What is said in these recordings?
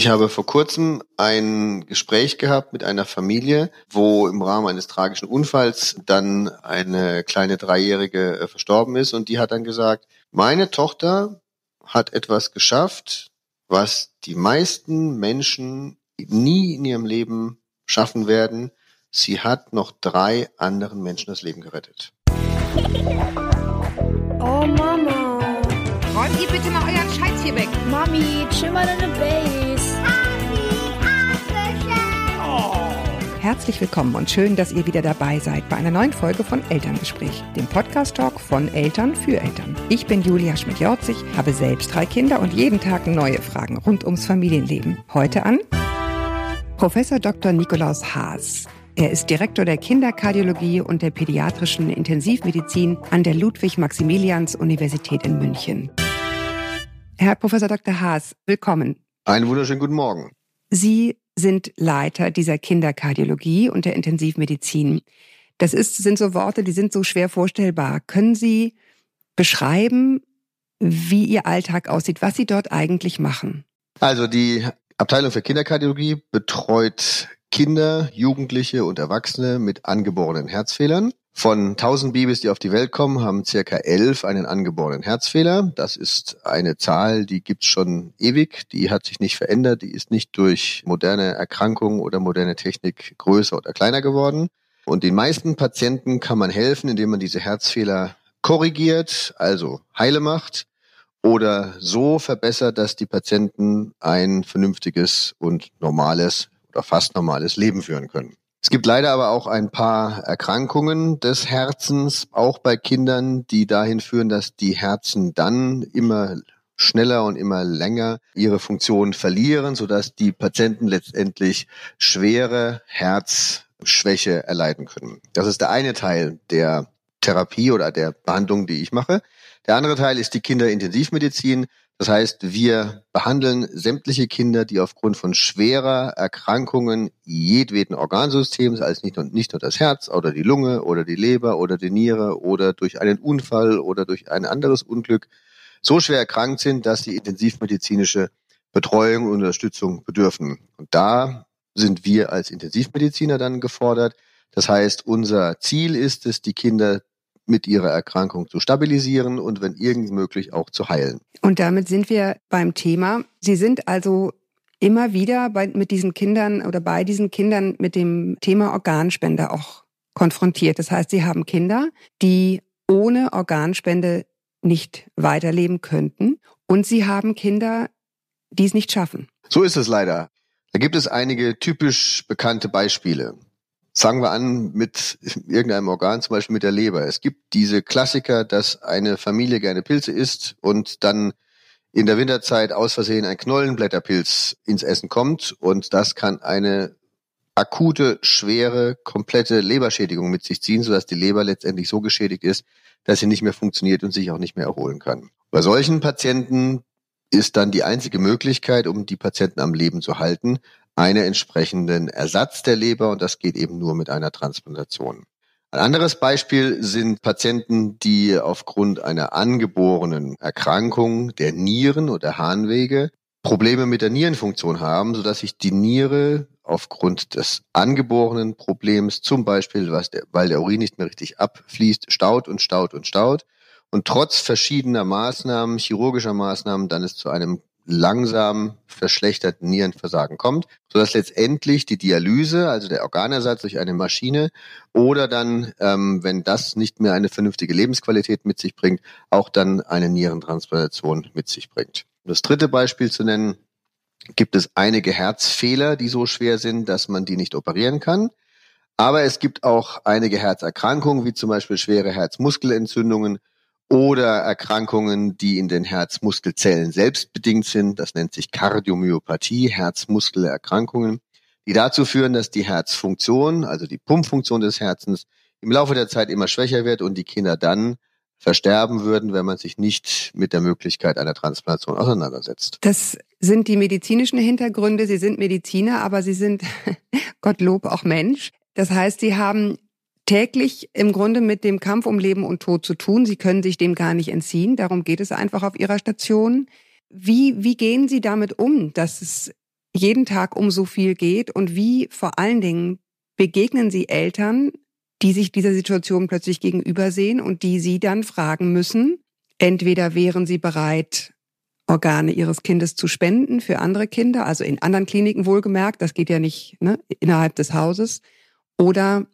Ich habe vor kurzem ein Gespräch gehabt mit einer Familie, wo im Rahmen eines tragischen Unfalls dann eine kleine Dreijährige äh, verstorben ist und die hat dann gesagt, meine Tochter hat etwas geschafft, was die meisten Menschen nie in ihrem Leben schaffen werden. Sie hat noch drei anderen Menschen das Leben gerettet. Oh Mama. Räumt ihr bitte mal euren Scheiß hier weg. Mami, chill mal deine Base. Herzlich willkommen und schön, dass ihr wieder dabei seid bei einer neuen Folge von Elterngespräch, dem Podcast-Talk von Eltern für Eltern. Ich bin Julia Schmidt-Jorzig, habe selbst drei Kinder und jeden Tag neue Fragen rund ums Familienleben. Heute an Professor Dr. Nikolaus Haas. Er ist Direktor der Kinderkardiologie und der pädiatrischen Intensivmedizin an der Ludwig-Maximilians-Universität in München. Herr Professor Dr. Haas, willkommen. Einen wunderschönen guten Morgen. Sie sind Leiter dieser Kinderkardiologie und der Intensivmedizin. Das ist, sind so Worte, die sind so schwer vorstellbar. Können Sie beschreiben, wie Ihr Alltag aussieht, was Sie dort eigentlich machen? Also die Abteilung für Kinderkardiologie betreut Kinder, Jugendliche und Erwachsene mit angeborenen Herzfehlern. Von 1000 Babys, die auf die Welt kommen, haben circa 11 einen angeborenen Herzfehler. Das ist eine Zahl, die gibt's schon ewig. Die hat sich nicht verändert. Die ist nicht durch moderne Erkrankungen oder moderne Technik größer oder kleiner geworden. Und den meisten Patienten kann man helfen, indem man diese Herzfehler korrigiert, also heile macht oder so verbessert, dass die Patienten ein vernünftiges und normales oder fast normales Leben führen können. Es gibt leider aber auch ein paar Erkrankungen des Herzens, auch bei Kindern, die dahin führen, dass die Herzen dann immer schneller und immer länger ihre Funktion verlieren, sodass die Patienten letztendlich schwere Herzschwäche erleiden können. Das ist der eine Teil der Therapie oder der Behandlung, die ich mache. Der andere Teil ist die Kinderintensivmedizin. Das heißt, wir behandeln sämtliche Kinder, die aufgrund von schwerer Erkrankungen jedweden Organsystems, als nicht nur, nicht nur das Herz oder die Lunge oder die Leber oder die Niere oder durch einen Unfall oder durch ein anderes Unglück so schwer erkrankt sind, dass sie intensivmedizinische Betreuung und Unterstützung bedürfen. Und da sind wir als Intensivmediziner dann gefordert. Das heißt, unser Ziel ist es, die Kinder mit ihrer Erkrankung zu stabilisieren und wenn irgend möglich auch zu heilen. Und damit sind wir beim Thema. Sie sind also immer wieder bei, mit diesen Kindern oder bei diesen Kindern mit dem Thema Organspende auch konfrontiert. Das heißt, Sie haben Kinder, die ohne Organspende nicht weiterleben könnten und Sie haben Kinder, die es nicht schaffen. So ist es leider. Da gibt es einige typisch bekannte Beispiele. Fangen wir an mit irgendeinem Organ, zum Beispiel mit der Leber. Es gibt diese Klassiker, dass eine Familie gerne Pilze isst und dann in der Winterzeit aus Versehen ein Knollenblätterpilz ins Essen kommt und das kann eine akute, schwere, komplette Leberschädigung mit sich ziehen, sodass die Leber letztendlich so geschädigt ist, dass sie nicht mehr funktioniert und sich auch nicht mehr erholen kann. Bei solchen Patienten ist dann die einzige Möglichkeit, um die Patienten am Leben zu halten, einen entsprechenden Ersatz der Leber und das geht eben nur mit einer Transplantation. Ein anderes Beispiel sind Patienten, die aufgrund einer angeborenen Erkrankung der Nieren oder Harnwege Probleme mit der Nierenfunktion haben, sodass sich die Niere aufgrund des angeborenen Problems, zum Beispiel, weil der Urin nicht mehr richtig abfließt, staut und staut und staut. Und trotz verschiedener Maßnahmen, chirurgischer Maßnahmen, dann es zu einem langsam verschlechterten Nierenversagen kommt, sodass letztendlich die Dialyse, also der Organersatz durch eine Maschine oder dann, ähm, wenn das nicht mehr eine vernünftige Lebensqualität mit sich bringt, auch dann eine Nierentransplantation mit sich bringt. Um das dritte Beispiel zu nennen, gibt es einige Herzfehler, die so schwer sind, dass man die nicht operieren kann. Aber es gibt auch einige Herzerkrankungen, wie zum Beispiel schwere Herzmuskelentzündungen oder Erkrankungen, die in den Herzmuskelzellen selbst bedingt sind. Das nennt sich Kardiomyopathie, Herzmuskelerkrankungen, die dazu führen, dass die Herzfunktion, also die Pumpfunktion des Herzens, im Laufe der Zeit immer schwächer wird und die Kinder dann versterben würden, wenn man sich nicht mit der Möglichkeit einer Transplantation auseinandersetzt. Das sind die medizinischen Hintergründe. Sie sind Mediziner, aber Sie sind, Gottlob, auch Mensch. Das heißt, Sie haben täglich im Grunde mit dem Kampf um Leben und Tod zu tun. Sie können sich dem gar nicht entziehen. Darum geht es einfach auf Ihrer Station. Wie, wie gehen Sie damit um, dass es jeden Tag um so viel geht und wie vor allen Dingen begegnen Sie Eltern, die sich dieser Situation plötzlich gegenübersehen und die Sie dann fragen müssen, entweder wären Sie bereit, Organe Ihres Kindes zu spenden für andere Kinder, also in anderen Kliniken wohlgemerkt, das geht ja nicht ne, innerhalb des Hauses, oder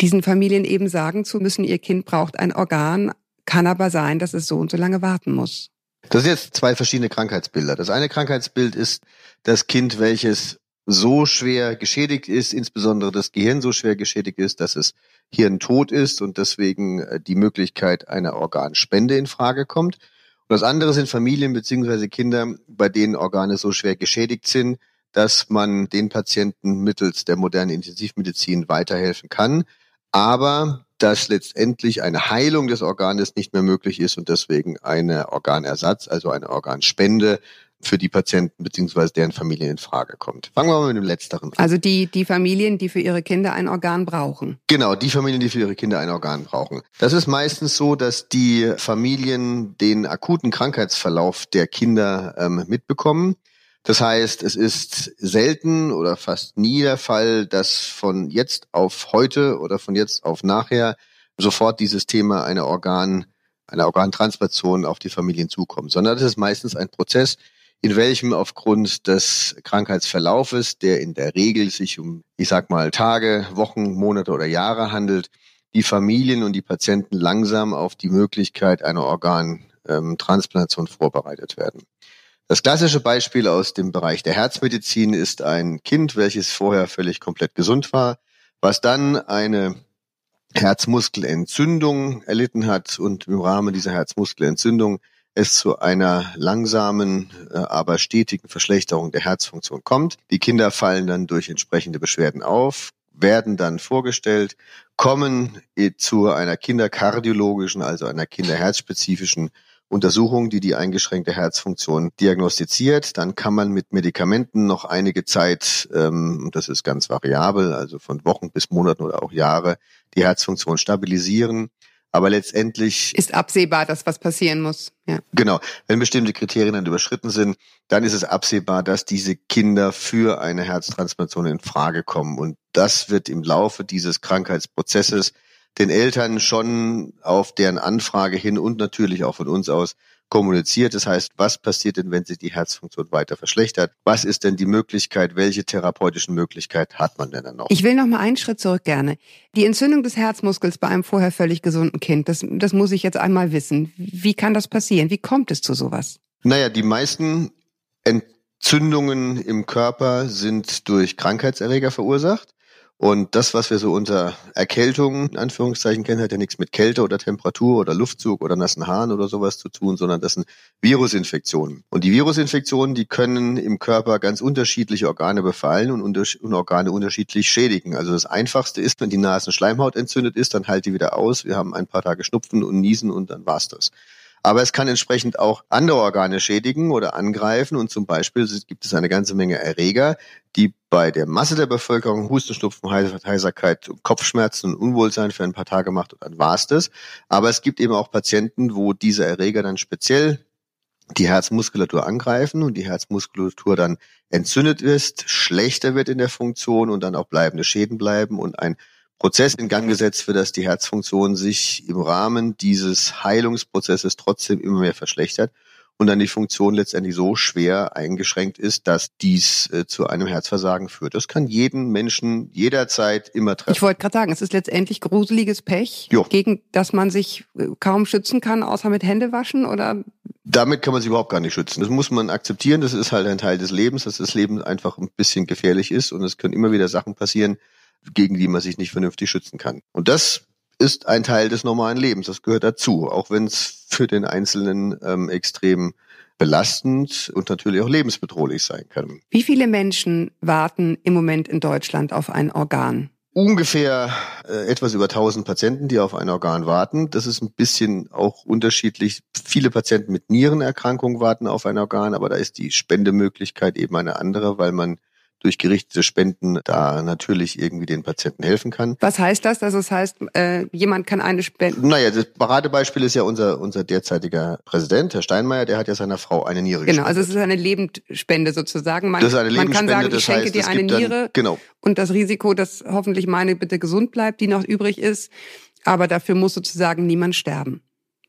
diesen Familien eben sagen zu müssen, ihr Kind braucht ein Organ, kann aber sein, dass es so und so lange warten muss. Das sind jetzt zwei verschiedene Krankheitsbilder. Das eine Krankheitsbild ist das Kind, welches so schwer geschädigt ist, insbesondere das Gehirn so schwer geschädigt ist, dass es hirntot ist und deswegen äh, die Möglichkeit einer Organspende in Frage kommt. Und das andere sind Familien beziehungsweise Kinder, bei denen Organe so schwer geschädigt sind, dass man den Patienten mittels der modernen Intensivmedizin weiterhelfen kann, aber dass letztendlich eine Heilung des Organes nicht mehr möglich ist und deswegen eine Organersatz, also eine Organspende für die Patienten beziehungsweise deren Familien in Frage kommt. Fangen wir mal mit dem Letzteren an. Also die, die Familien, die für ihre Kinder ein Organ brauchen. Genau, die Familien, die für ihre Kinder ein Organ brauchen. Das ist meistens so, dass die Familien den akuten Krankheitsverlauf der Kinder ähm, mitbekommen. Das heißt, es ist selten oder fast nie der Fall, dass von jetzt auf heute oder von jetzt auf nachher sofort dieses Thema einer Organ, einer Organtransplantation auf die Familien zukommt, sondern das ist meistens ein Prozess, in welchem aufgrund des Krankheitsverlaufes, der in der Regel sich um, ich sag mal, Tage, Wochen, Monate oder Jahre handelt, die Familien und die Patienten langsam auf die Möglichkeit einer Organtransplantation ähm, vorbereitet werden. Das klassische Beispiel aus dem Bereich der Herzmedizin ist ein Kind, welches vorher völlig komplett gesund war, was dann eine Herzmuskelentzündung erlitten hat und im Rahmen dieser Herzmuskelentzündung es zu einer langsamen, äh, aber stetigen Verschlechterung der Herzfunktion kommt. Die Kinder fallen dann durch entsprechende Beschwerden auf, werden dann vorgestellt, kommen zu einer kinderkardiologischen, also einer kinderherzspezifischen Untersuchung, die die eingeschränkte Herzfunktion diagnostiziert. Dann kann man mit Medikamenten noch einige Zeit, ähm, das ist ganz variabel, also von Wochen bis Monaten oder auch Jahre, die Herzfunktion stabilisieren. Aber letztendlich ist absehbar, dass was passieren muss. Ja. Genau. Wenn bestimmte Kriterien dann überschritten sind, dann ist es absehbar, dass diese Kinder für eine Herztransplantation in Frage kommen. Und das wird im Laufe dieses Krankheitsprozesses den Eltern schon auf deren Anfrage hin und natürlich auch von uns aus kommuniziert. Das heißt, was passiert denn, wenn sich die Herzfunktion weiter verschlechtert? Was ist denn die Möglichkeit? Welche therapeutischen Möglichkeit hat man denn dann noch? Ich will noch mal einen Schritt zurück gerne. Die Entzündung des Herzmuskels bei einem vorher völlig gesunden Kind, das, das muss ich jetzt einmal wissen. Wie kann das passieren? Wie kommt es zu sowas? Naja, die meisten Entzündungen im Körper sind durch Krankheitserreger verursacht. Und das, was wir so unter Erkältung in Anführungszeichen kennen, hat ja nichts mit Kälte oder Temperatur oder Luftzug oder nassen Haaren oder sowas zu tun, sondern das sind Virusinfektionen. Und die Virusinfektionen, die können im Körper ganz unterschiedliche Organe befallen und, und Organe unterschiedlich schädigen. Also das Einfachste ist, wenn die Nasenschleimhaut entzündet ist, dann halt die wieder aus. Wir haben ein paar Tage Schnupfen und Niesen und dann war's das. Aber es kann entsprechend auch andere Organe schädigen oder angreifen. Und zum Beispiel gibt es eine ganze Menge Erreger, die bei der Masse der Bevölkerung Husten, Schnupfen, Heiserkeit, Kopfschmerzen und Unwohlsein für ein paar Tage macht und dann war's das. Aber es gibt eben auch Patienten, wo diese Erreger dann speziell die Herzmuskulatur angreifen und die Herzmuskulatur dann entzündet ist, schlechter wird in der Funktion und dann auch bleibende Schäden bleiben und ein Prozess in Gang gesetzt, für das die Herzfunktion sich im Rahmen dieses Heilungsprozesses trotzdem immer mehr verschlechtert und dann die Funktion letztendlich so schwer eingeschränkt ist, dass dies äh, zu einem Herzversagen führt. Das kann jeden Menschen jederzeit immer treffen. Ich wollte gerade sagen, es ist letztendlich gruseliges Pech, jo. gegen das man sich äh, kaum schützen kann, außer mit Händewaschen oder? Damit kann man sich überhaupt gar nicht schützen. Das muss man akzeptieren. Das ist halt ein Teil des Lebens, dass das Leben einfach ein bisschen gefährlich ist und es können immer wieder Sachen passieren, gegen die man sich nicht vernünftig schützen kann. Und das ist ein Teil des normalen Lebens. Das gehört dazu, auch wenn es für den Einzelnen ähm, extrem belastend und natürlich auch lebensbedrohlich sein kann. Wie viele Menschen warten im Moment in Deutschland auf ein Organ? Ungefähr äh, etwas über 1000 Patienten, die auf ein Organ warten. Das ist ein bisschen auch unterschiedlich. Viele Patienten mit Nierenerkrankungen warten auf ein Organ, aber da ist die Spendemöglichkeit eben eine andere, weil man durch gerichtete Spenden da natürlich irgendwie den Patienten helfen kann. Was heißt das? Also das heißt, äh, jemand kann eine Spende. Naja, das Paradebeispiel ist ja unser, unser derzeitiger Präsident, Herr Steinmeier, der hat ja seiner Frau eine Niere Genau, also es gespendet. ist eine Lebendspende sozusagen. Man, Das ist eine man kann Lebensspende, sagen, ich schenke heißt, dir eine gibt dann- Niere genau. und das Risiko, dass hoffentlich meine bitte gesund bleibt, die noch übrig ist. Aber dafür muss sozusagen niemand sterben.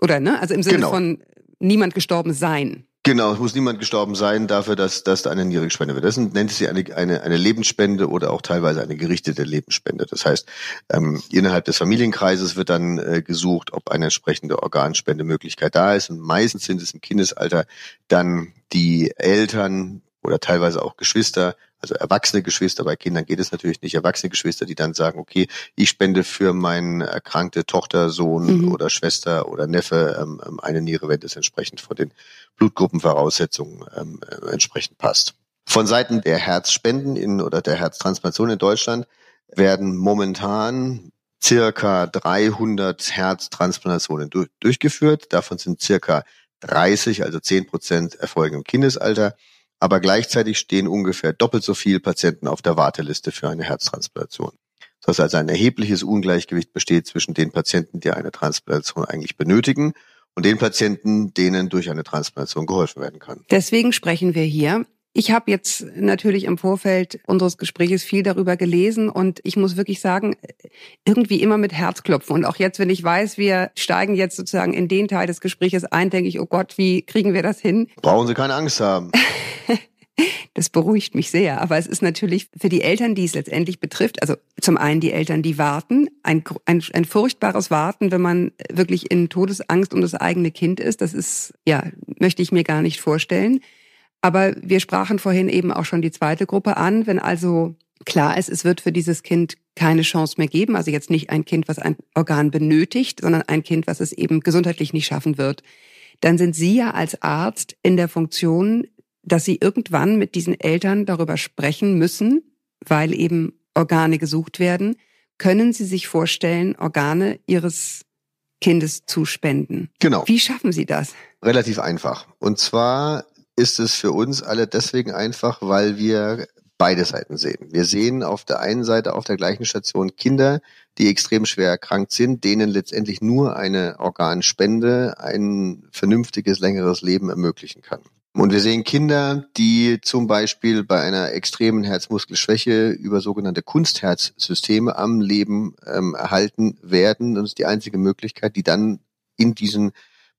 Oder ne? Also im Sinne Genau. von niemand gestorben sein. Genau, es muss niemand gestorben sein dafür, dass, dass da eine Niere gespendet wird. Das nennt sich eine, eine, eine Lebensspende oder auch teilweise eine gerichtete Lebensspende. Das heißt, ähm, innerhalb des Familienkreises wird dann äh, gesucht, ob eine entsprechende Organspendemöglichkeit da ist. Und meistens sind es im Kindesalter dann die Eltern oder teilweise auch Geschwister, also erwachsene Geschwister, bei Kindern geht es natürlich nicht, erwachsene Geschwister, die dann sagen, okay, ich spende für meine erkrankte Tochter, Sohn Mhm. oder Schwester oder Neffe ähm, ähm, eine Niere, wenn das entsprechend von den Blutgruppenvoraussetzungen ähm, äh, entsprechend passt. Von Seiten der Herzspenden in oder der Herztransplantation in Deutschland werden momentan circa 300 Herztransplantationen du durchgeführt. Davon sind circa 30, also 10 Prozent erfolgen im Kindesalter. Aber gleichzeitig stehen ungefähr doppelt so viele Patienten auf der Warteliste für eine Herztransplantation. Das heißt also ein erhebliches Ungleichgewicht besteht zwischen den Patienten, die eine Transplantation eigentlich benötigen und den Patienten, denen durch eine Transplantation geholfen werden kann. Deswegen sprechen wir hier. Ich habe jetzt natürlich im Vorfeld unseres Gespräches viel darüber gelesen und ich muss wirklich sagen, irgendwie immer mit Herzklopfen. Und auch jetzt, wenn ich weiß, wir steigen jetzt sozusagen in den Teil des Gespräches ein, denke ich, oh Gott, wie kriegen wir das hin? Brauchen Sie keine Angst haben. Das beruhigt mich sehr. Aber es ist natürlich für die Eltern, die es letztendlich betrifft, also zum einen die Eltern, die warten, ein, ein, ein furchtbares Warten, wenn man wirklich in Todesangst um das eigene Kind ist. Das ist, ja, möchte ich mir gar nicht vorstellen. Aber wir sprachen vorhin eben auch schon die zweite Gruppe an. Wenn also klar ist, es wird für dieses Kind keine Chance mehr geben, also jetzt nicht ein Kind, was ein Organ benötigt, sondern ein Kind, was es eben gesundheitlich nicht schaffen wird, dann sind Sie ja als Arzt in der Funktion, dass Sie irgendwann mit diesen Eltern darüber sprechen müssen, weil eben Organe gesucht werden. Können Sie sich vorstellen, Organe Ihres Kindes zu spenden? Genau. Wie schaffen Sie das? Relativ einfach. Und zwar ist es für uns alle deswegen einfach, weil wir beide Seiten sehen. Wir sehen auf der einen Seite auf der gleichen Station Kinder, die extrem schwer erkrankt sind, denen letztendlich nur eine Organspende ein vernünftiges, längeres Leben ermöglichen kann. Und wir sehen Kinder, die zum Beispiel bei einer extremen Herzmuskelschwäche über sogenannte Kunstherzsysteme am Leben ähm, erhalten werden. Das ist die einzige Möglichkeit, die dann in diesen,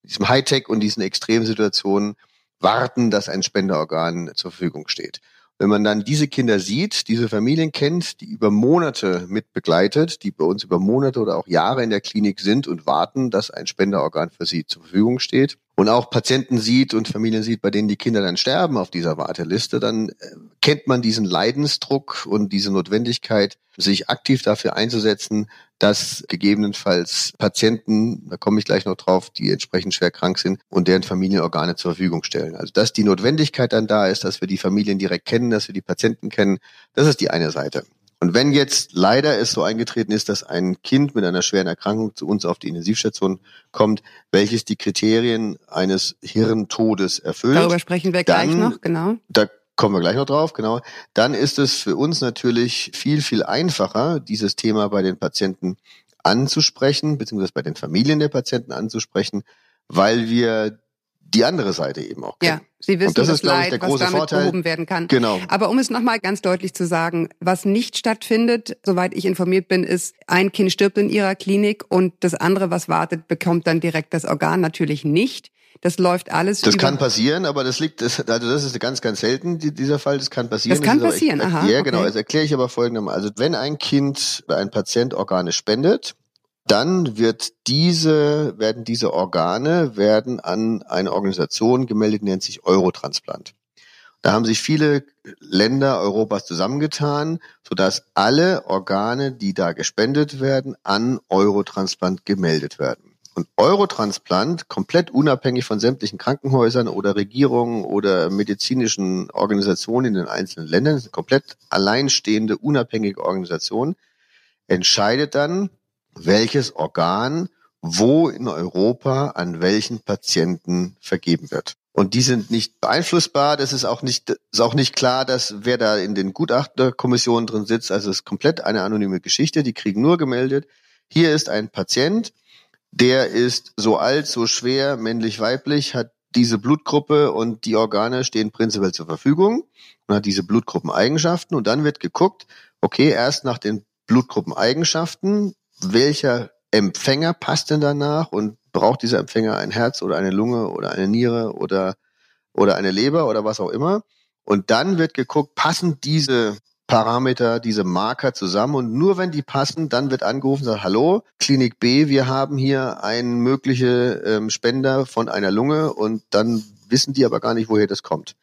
diesem Hightech und diesen extremen Situationen warten, dass ein Spenderorgan zur Verfügung steht. Wenn man dann diese Kinder sieht, diese Familien kennt, die über Monate mit begleitet, die bei uns über Monate oder auch Jahre in der Klinik sind und warten, dass ein Spenderorgan für sie zur Verfügung steht und auch Patienten sieht und Familien sieht, bei denen die Kinder dann sterben auf dieser Warteliste, dann äh, kennt man diesen Leidensdruck und diese Notwendigkeit, sich aktiv dafür einzusetzen, dass gegebenenfalls Patienten, da komme ich gleich noch drauf, die entsprechend schwer krank sind und deren Familienorgane zur Verfügung stellen. Also dass die Notwendigkeit dann da ist, dass wir die Familien direkt kennen, dass wir die Patienten kennen, das ist die eine Seite. Und wenn jetzt leider es so eingetreten ist, dass ein Kind mit einer schweren Erkrankung zu uns auf die Intensivstation kommt, welches die Kriterien eines Hirntodes erfüllt, Darüber sprechen wir gleich dann- noch, genau. da kommen wir gleich noch drauf, genau. Dann ist es für uns natürlich viel, viel einfacher, dieses Thema bei den Patienten anzusprechen, beziehungsweise bei den Familien der Patienten anzusprechen, weil wir die andere Seite eben auch kennen. Ja, Sie wissen Und das das, ist, glaube ich, Leid, der was große damit Vorteil. behoben werden kann. Genau. Aber um es nochmal ganz deutlich zu sagen, was nicht stattfindet, soweit ich informiert bin, ist, ein Kind stirbt in ihrer Klinik und das andere, was wartet, bekommt dann direkt das Organ. Natürlich nicht. Das läuft alles Das über kann passieren, aber das liegt, das, also das ist ganz, ganz selten, die, dieser Fall. Das kann passieren. Das kann aber- passieren, ich, aha, Ja, genau. okay. Das erkläre ich aber folgendermaßen. Also wenn ein Kind ein Patient Organe spendet, dann wird diese, werden diese Organe werden an eine Organisation gemeldet, nennt sich Eurotransplant. Da haben sich viele Länder Europas zusammengetan, sodass alle Organe, die da gespendet werden, an Eurotransplant gemeldet werden. Und Eurotransplant, komplett unabhängig von sämtlichen Krankenhäusern oder Regierungen oder medizinischen Organisationen in den einzelnen Ländern, ist eine komplett alleinstehende, unabhängige Organisation, entscheidet dann, welches Organ wo in Europa an welchen Patienten vergeben wird. Und die sind nicht beeinflussbar. Das ist auch nicht, ist auch nicht klar, dass wer da in den Gutachterkommissionen drin sitzt. Also es ist komplett eine anonyme Geschichte. Die kriegen nur gemeldet. Hier ist ein Patient, der ist so alt, so schwer, männlich, weiblich, hat diese Blutgruppe und die Organe stehen prinzipiell zur Verfügung und hat diese Blutgruppeneigenschaften und dann wird geguckt, okay, erst nach den Blutgruppeneigenschaften, welcher Empfänger passt denn danach und braucht dieser Empfänger ein Herz oder eine Lunge oder eine Niere oder, oder eine Leber oder was auch immer. Und dann wird geguckt, passen diese Parameter, diese Marker zusammen und nur wenn die passen, dann wird angerufen, sagt, hallo, Klinik B, wir haben hier einen mögliche ähm, Spender von einer Lunge und dann wissen die aber gar nicht, woher das kommt.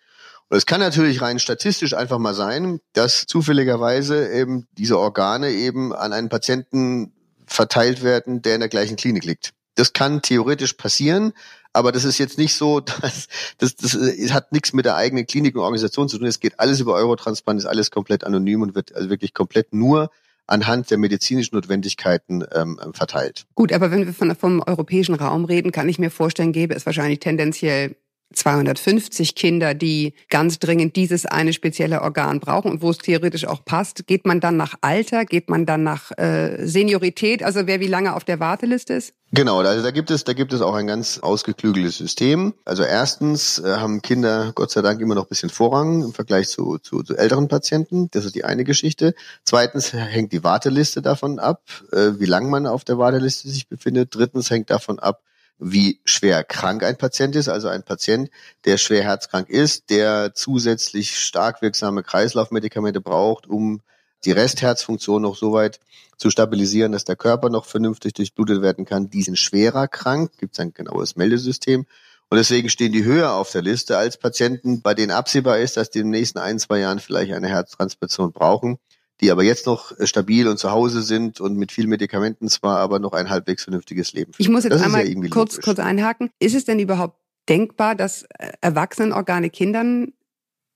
Und es kann natürlich rein statistisch einfach mal sein, dass zufälligerweise eben diese Organe eben an einen Patienten verteilt werden, der in der gleichen Klinik liegt. Das kann theoretisch passieren, aber das ist jetzt nicht so, dass das, das äh, hat nichts mit der eigenen Klinik und Organisation zu tun. Es geht alles über Eurotransplant, ist alles komplett anonym und wird also wirklich komplett nur anhand der medizinischen Notwendigkeiten ähm, verteilt. Gut, aber wenn wir von, vom europäischen Raum reden, kann ich mir vorstellen, gäbe es wahrscheinlich tendenziell 250 Kinder, die ganz dringend dieses eine spezielle Organ brauchen und wo es theoretisch auch passt. Geht man dann nach Alter? Geht man dann nach äh, Seniorität? Also wer wie lange auf der Warteliste ist? Genau, also da gibt es, da gibt es auch ein ganz ausgeklügeltes System. Also erstens äh, haben Kinder Gott sei Dank immer noch ein bisschen Vorrang im Vergleich zu, zu, zu älteren Patienten. Das ist die eine Geschichte. Zweitens hängt die Warteliste davon ab, äh, wie lang man auf der Warteliste sich befindet. Drittens hängt davon ab, wie schwer krank ein Patient ist, also ein Patient, der schwer herzkrank ist, der zusätzlich stark wirksame Kreislaufmedikamente braucht, um die Restherzfunktion noch so weit zu stabilisieren, dass der Körper noch vernünftig durchblutet werden kann. Die sind schwerer krank, gibt es ein genaues Meldesystem. Und deswegen stehen die höher auf der Liste als Patienten, bei denen absehbar ist, dass die in den nächsten ein, zwei Jahren vielleicht eine Herztransplantation brauchen die aber jetzt noch äh, stabil und zu Hause sind und mit vielen Medikamenten zwar, aber noch ein halbwegs vernünftiges Leben führen. Ich muss jetzt das einmal ja kurz, kurz einhaken. Ist es denn überhaupt denkbar, dass äh, Erwachsenenorgane Kindern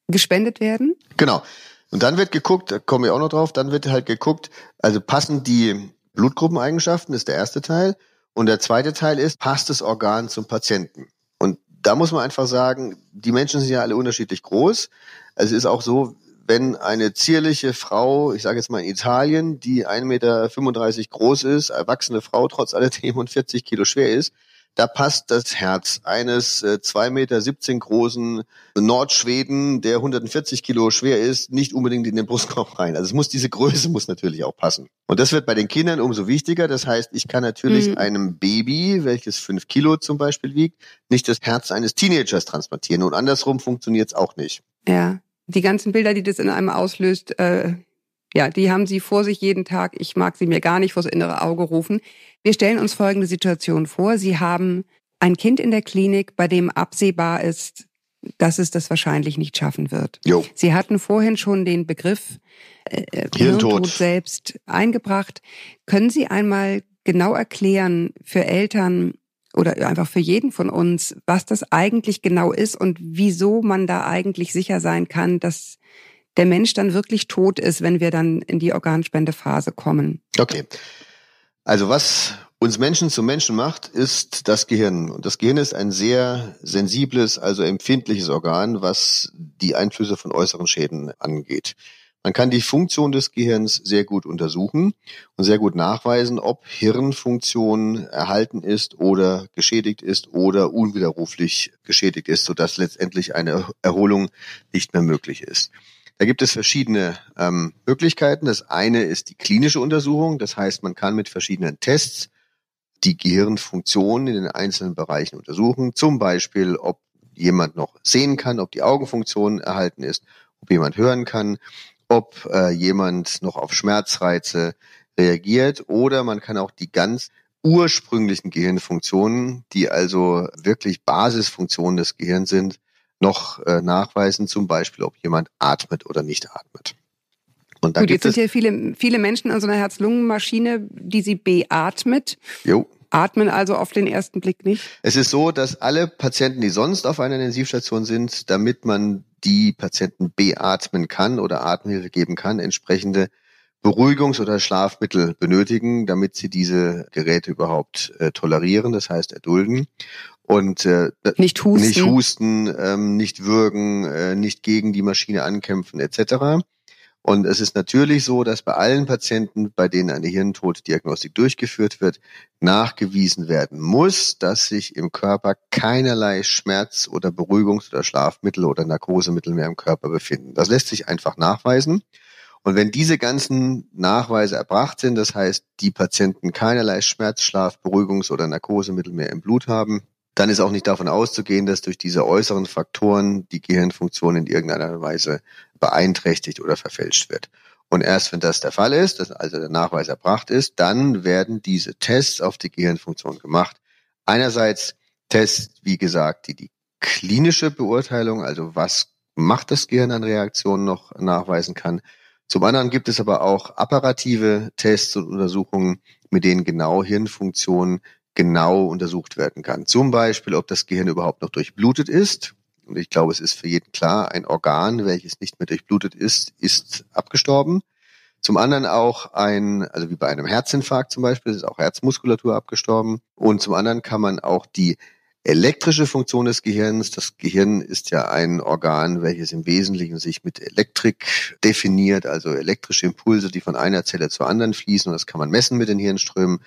gespendet werden? Genau. Und dann wird geguckt, da komme ich auch noch drauf, dann wird halt geguckt, also passen die Blutgruppeneigenschaften, ist der erste Teil. Und der zweite Teil ist, passt das Organ zum Patienten? Und da muss man einfach sagen, die Menschen sind ja alle unterschiedlich groß. Also es ist auch so, wenn eine zierliche Frau, ich sage jetzt mal in Italien, die 1,35 Meter groß ist, erwachsene Frau trotz alledem und 40 Kilo schwer ist, da passt das Herz eines äh, 2,17 Meter großen Nordschweden, der 140 Kilo schwer ist, nicht unbedingt in den Brustkorb rein. Also es muss diese Größe muss natürlich auch passen. Und das wird bei den Kindern umso wichtiger. Das heißt, ich kann natürlich mhm. einem Baby, welches fünf Kilo zum Beispiel wiegt, nicht das Herz eines Teenagers transplantieren. Und andersrum funktioniert es auch nicht. Ja die ganzen Bilder, die das in einem auslöst, äh, ja, die haben sie vor sich jeden Tag. Ich mag sie mir gar nicht vors innere Auge rufen. Wir stellen uns folgende Situation vor. Sie haben ein Kind in der Klinik, bei dem absehbar ist, dass es das wahrscheinlich nicht schaffen wird. Jo. Sie hatten vorhin schon den Begriff äh, äh Hirntod selbst eingebracht. Können Sie einmal genau erklären für Eltern, oder einfach für jeden von uns, was das eigentlich genau ist und wieso man da eigentlich sicher sein kann, dass der Mensch dann wirklich tot ist, wenn wir dann in die Organspendephase kommen. Okay. Also was uns Menschen zu Menschen macht, ist das Gehirn. Und das Gehirn ist ein sehr sensibles, also empfindliches Organ, was die Einflüsse von äußeren Schäden angeht. Man kann die Funktion des Gehirns sehr gut untersuchen und sehr gut nachweisen, ob Hirnfunktion erhalten ist oder geschädigt ist oder unwiderruflich geschädigt ist, sodass letztendlich eine Erholung nicht mehr möglich ist. Da gibt es verschiedene ähm, Möglichkeiten. Das eine ist die klinische Untersuchung. Das heißt, man kann mit verschiedenen Tests die Gehirnfunktion in den einzelnen Bereichen untersuchen. Zum Beispiel, ob jemand noch sehen kann, ob die Augenfunktion erhalten ist, ob jemand hören kann, ob äh, jemand noch auf Schmerzreize reagiert oder man kann auch die ganz ursprünglichen Gehirnfunktionen, die also wirklich Basisfunktionen des Gehirns sind, noch äh, nachweisen, zum Beispiel, ob jemand atmet oder nicht atmet. Und da Gut, jetzt sind hier viele, viele Menschen an so einer Herz-Lungen-Maschine, die sie beatmet. Jo. Atmen also auf den ersten Blick nicht? Es ist so, dass alle Patienten, die sonst auf einer Intensivstation sind, damit man die Patienten beatmen kann oder Atemhilfe geben kann, entsprechende Beruhigungs- oder Schlafmittel benötigen, damit sie diese Geräte überhaupt äh, tolerieren, das heißt erdulden. Und äh, Nicht husten. nicht husten, ähm, nicht würgen, äh, nicht gegen die Maschine ankämpfen etc. Und es ist natürlich so, dass bei allen Patienten, bei denen eine Hirntoddiagnostik durchgeführt wird, nachgewiesen werden muss, dass sich im Körper keinerlei Schmerz- oder Beruhigungs- oder Schlafmittel oder Narkosemittel mehr im Körper befinden. Das lässt sich einfach nachweisen. Und wenn diese ganzen Nachweise erbracht sind, das heißt, die Patienten keinerlei Schmerz, Schlaf, Beruhigungs- oder Narkosemittel mehr im Blut haben, dann ist auch nicht davon auszugehen, dass durch diese äußeren Faktoren die Gehirnfunktion in irgendeiner Weise beeinträchtigt oder verfälscht wird. Und erst wenn das der Fall ist, dass also der Nachweis erbracht ist, dann werden diese Tests auf die Gehirnfunktion gemacht. Einerseits Tests, wie gesagt, die die klinische Beurteilung, also was macht das Gehirn an Reaktionen noch nachweisen kann. Zum anderen gibt es aber auch apparative Tests und Untersuchungen, mit denen genau Hirnfunktionen genau untersucht werden kann. Zum Beispiel, ob das Gehirn überhaupt noch durchblutet ist. Und ich glaube, es ist für jeden klar, ein Organ, welches nicht mehr durchblutet ist, ist abgestorben. Zum anderen auch ein, also wie bei einem Herzinfarkt zum Beispiel, ist auch Herzmuskulatur abgestorben. Und zum anderen kann man auch die elektrische Funktion des Gehirns, das Gehirn ist ja ein Organ, welches im Wesentlichen sich mit Elektrik definiert, also elektrische Impulse, die von einer Zelle zur anderen fließen. Und das kann man messen mit den Hirnströmen.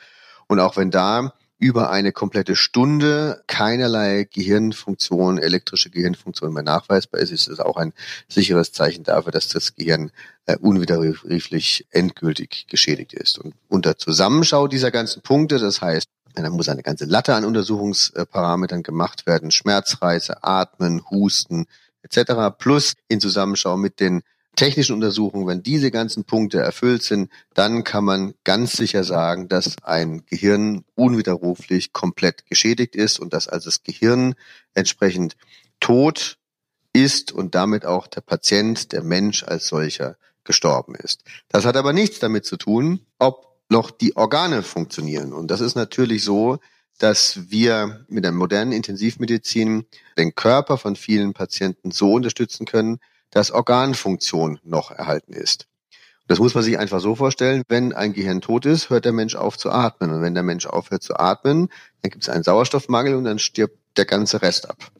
Und auch wenn da über eine komplette Stunde keinerlei Gehirnfunktion, elektrische Gehirnfunktion mehr nachweisbar ist, ist es auch ein sicheres Zeichen dafür, dass das Gehirn äh, unwiderruflich endgültig geschädigt ist. Und unter Zusammenschau dieser ganzen Punkte, das heißt, da muss eine ganze Latte an Untersuchungsparametern gemacht werden, Schmerzreize, Atmen, Husten etc. Plus in Zusammenschau mit den technischen Untersuchungen, wenn diese ganzen Punkte erfüllt sind, dann kann man ganz sicher sagen, dass ein Gehirn unwiderruflich komplett geschädigt ist und dass also das Gehirn entsprechend tot ist und damit auch der Patient, der Mensch als solcher gestorben ist. Das hat aber nichts damit zu tun, ob noch die Organe funktionieren. Und das ist natürlich so, dass wir mit der modernen Intensivmedizin den Körper von vielen Patienten so unterstützen können, dass Organfunktion noch erhalten ist. Das muss man sich einfach so vorstellen, wenn ein Gehirn tot ist, hört der Mensch auf zu atmen. Und wenn der Mensch aufhört zu atmen, dann gibt es einen Sauerstoffmangel und dann stirbt der ganze Rest ab.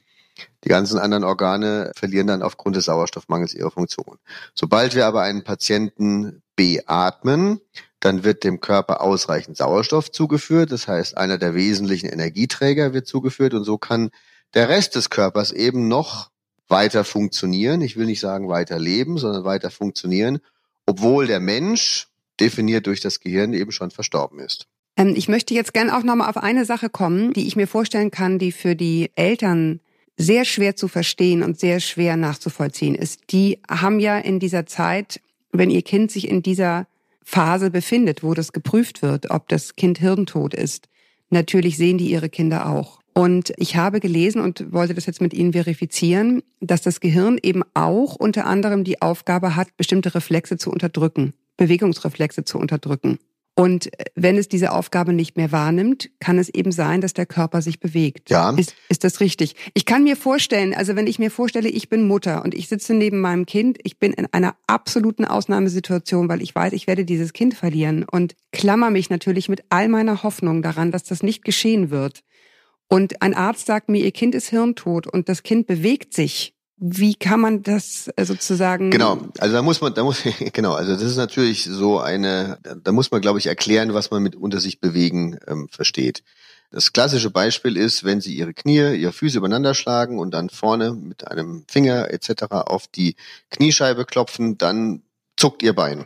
Die ganzen anderen Organe verlieren dann aufgrund des Sauerstoffmangels ihre Funktion. Sobald wir aber einen Patienten beatmen, dann wird dem Körper ausreichend Sauerstoff zugeführt. Das heißt, einer der wesentlichen Energieträger wird zugeführt und so kann der Rest des Körpers eben noch weiter funktionieren. Ich will nicht sagen weiter leben, sondern weiter funktionieren, obwohl der Mensch definiert durch das Gehirn eben schon verstorben ist. Ähm, ich möchte jetzt gerne auch nochmal auf eine Sache kommen, die ich mir vorstellen kann, die für die Eltern sehr schwer zu verstehen und sehr schwer nachzuvollziehen ist. Die haben ja in dieser Zeit, wenn ihr Kind sich in dieser Phase befindet, wo das geprüft wird, ob das Kind hirntot ist, natürlich sehen die ihre Kinder auch. Und ich habe gelesen und wollte das jetzt mit Ihnen verifizieren, dass das Gehirn eben auch unter anderem die Aufgabe hat, bestimmte Reflexe zu unterdrücken, Bewegungsreflexe zu unterdrücken. Und wenn es diese Aufgabe nicht mehr wahrnimmt, kann es eben sein, dass der Körper sich bewegt. Ja. Ist, ist das richtig? Ich kann mir vorstellen, also wenn ich mir vorstelle, ich bin Mutter und ich sitze neben meinem Kind, ich bin in einer absoluten Ausnahmesituation, weil ich weiß, ich werde dieses Kind verlieren und klammer mich natürlich mit all meiner Hoffnung daran, dass das nicht geschehen wird. Und ein Arzt sagt mir, ihr Kind ist hirntot und das Kind bewegt sich. Wie kann man das äh, sozusagen? Genau, also da muss man, da muss genau, also das ist natürlich so eine, da muss man, glaube ich, erklären, was man mit unter sich bewegen ähm, versteht. Das klassische Beispiel ist, wenn Sie Ihre Knie, Ihre Füße übereinander schlagen und dann vorne mit einem Finger etc. auf die Kniescheibe klopfen, dann zuckt Ihr Bein.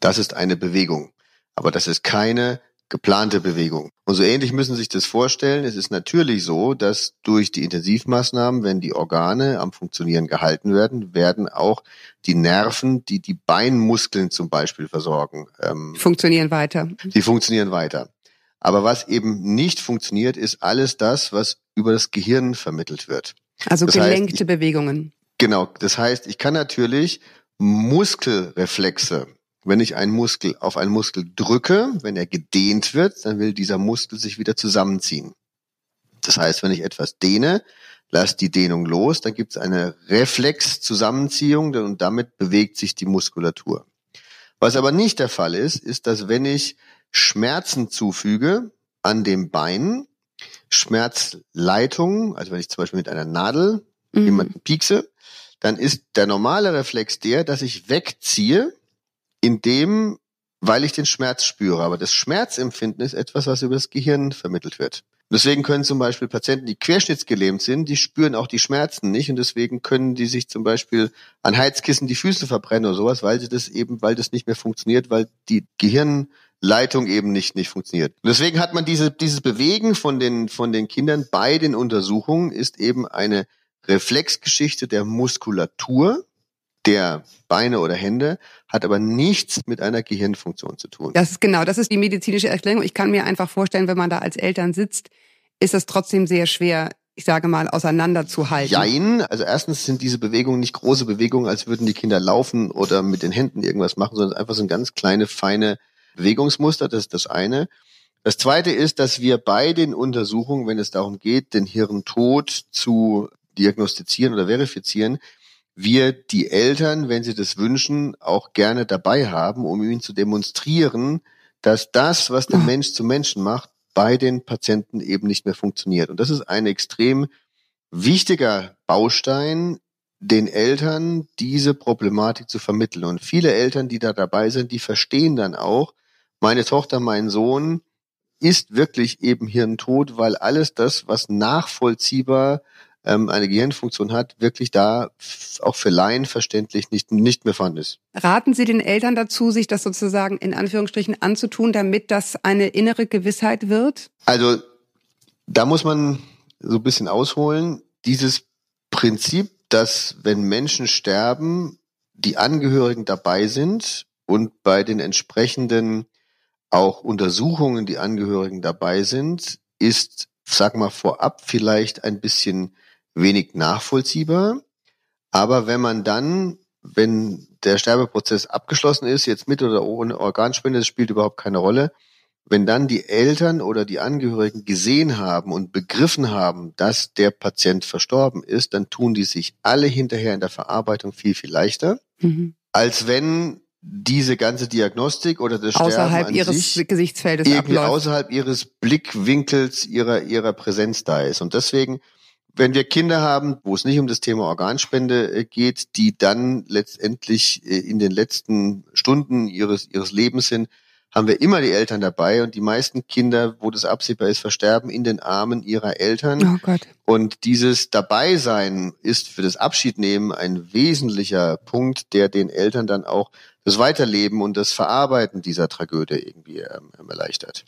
Das ist eine Bewegung, aber das ist keine geplante Bewegung. Und so ähnlich müssen Sie sich das vorstellen. Es ist natürlich so, dass durch die Intensivmaßnahmen, wenn die Organe am Funktionieren gehalten werden, werden auch die Nerven, die die Beinmuskeln zum Beispiel versorgen, ähm, funktionieren weiter. die funktionieren weiter. Aber was eben nicht funktioniert, ist alles das, was über das Gehirn vermittelt wird. Also Das heißt, gelenkte Bewegungen. Genau, das heißt, ich kann natürlich Muskelreflexe, wenn ich einen Muskel auf einen Muskel drücke, wenn er gedehnt wird, dann will dieser Muskel sich wieder zusammenziehen. Das heißt, wenn ich etwas dehne, lasse die Dehnung los, dann gibt es eine Reflexzusammenziehung und damit bewegt sich die Muskulatur. Was aber nicht der Fall ist, ist, dass wenn ich Schmerzen zufüge an dem Bein, Schmerzleitungen, also wenn ich zum Beispiel mit einer Nadel Mhm. jemanden piekse, dann ist der normale Reflex der, dass ich wegziehe, indem, weil ich den Schmerz spüre. Aber das Schmerzempfinden ist etwas, was über das Gehirn vermittelt wird. Deswegen können zum Beispiel Patienten, die querschnittsgelähmt sind, die spüren auch die Schmerzen nicht und deswegen können die sich zum Beispiel an Heizkissen die Füße verbrennen oder sowas, weil sie das eben, weil das nicht mehr funktioniert, weil die Gehirnleitung eben nicht, nicht funktioniert. Und deswegen hat man diese, dieses Bewegen von den, von den Kindern bei den Untersuchungen ist eben eine Reflexgeschichte der Muskulatur der Beine oder Hände, hat aber nichts mit einer Gehirnfunktion zu tun. Das ist genau, das ist die medizinische Erklärung. Ich kann mir einfach vorstellen, wenn man da als Eltern sitzt, ist es trotzdem sehr schwer, ich sage mal, auseinanderzuhalten. Jein, also erstens sind diese Bewegungen nicht große Bewegungen, als würden die Kinder laufen oder mit den Händen irgendwas machen, sondern einfach so ein ganz kleine, feine Bewegungsmuster, das ist das eine. Das zweite ist, dass wir bei den Untersuchungen, wenn es darum geht, den Hirntod zu diagnostizieren oder verifizieren, wir die Eltern, wenn sie das wünschen, auch gerne dabei haben, um ihnen zu demonstrieren, dass das, was der. Mensch zum Menschen macht, bei den Patienten eben nicht mehr funktioniert. Und das ist ein extrem wichtiger Baustein, den Eltern diese Problematik zu vermitteln. Und viele Eltern, die da dabei sind, die verstehen dann auch, meine Tochter, mein Sohn ist wirklich eben hirntot, weil alles das, was nachvollziehbar ähm, eine Gehirnfunktion hat, wirklich da auch für Laien verständlich nicht, nicht mehr vorhanden ist. Raten Sie den Eltern dazu, sich das sozusagen in Anführungsstrichen anzutun, damit das eine innere Gewissheit wird? Also da muss man so ein bisschen ausholen. Dieses Prinzip, dass wenn Menschen sterben, die Angehörigen dabei sind und bei den entsprechenden auch Untersuchungen die Angehörigen dabei sind, ist, sag mal, vorab vielleicht ein bisschen wenig nachvollziehbar. Aber wenn man dann, wenn der Sterbeprozess abgeschlossen ist, jetzt mit oder ohne Organspende, das spielt überhaupt keine Rolle, wenn dann die Eltern oder die Angehörigen gesehen haben und begriffen haben, dass der Patient verstorben ist, dann tun die sich alle hinterher in der Verarbeitung viel, viel leichter, Mhm. als wenn diese ganze Diagnostik oder das Sterben Außerhalb an Ihres sich Gesichtsfeldes irgendwie abläuft. außerhalb ihres Blickwinkels ihrer, ihrer Präsenz da ist. Und deswegen, wenn wir Kinder haben, wo es nicht um das Thema Organspende äh, geht, die dann letztendlich äh, in den letzten Stunden ihres, ihres Lebens sind, haben wir immer die Eltern dabei und die meisten Kinder, wo das absehbar ist, versterben in den Armen ihrer Eltern. Oh Gott. Und dieses Dabeisein ist für das Abschiednehmen ein wesentlicher Punkt, der den Eltern dann auch das Weiterleben und das Verarbeiten dieser Tragödie irgendwie ähm, erleichtert.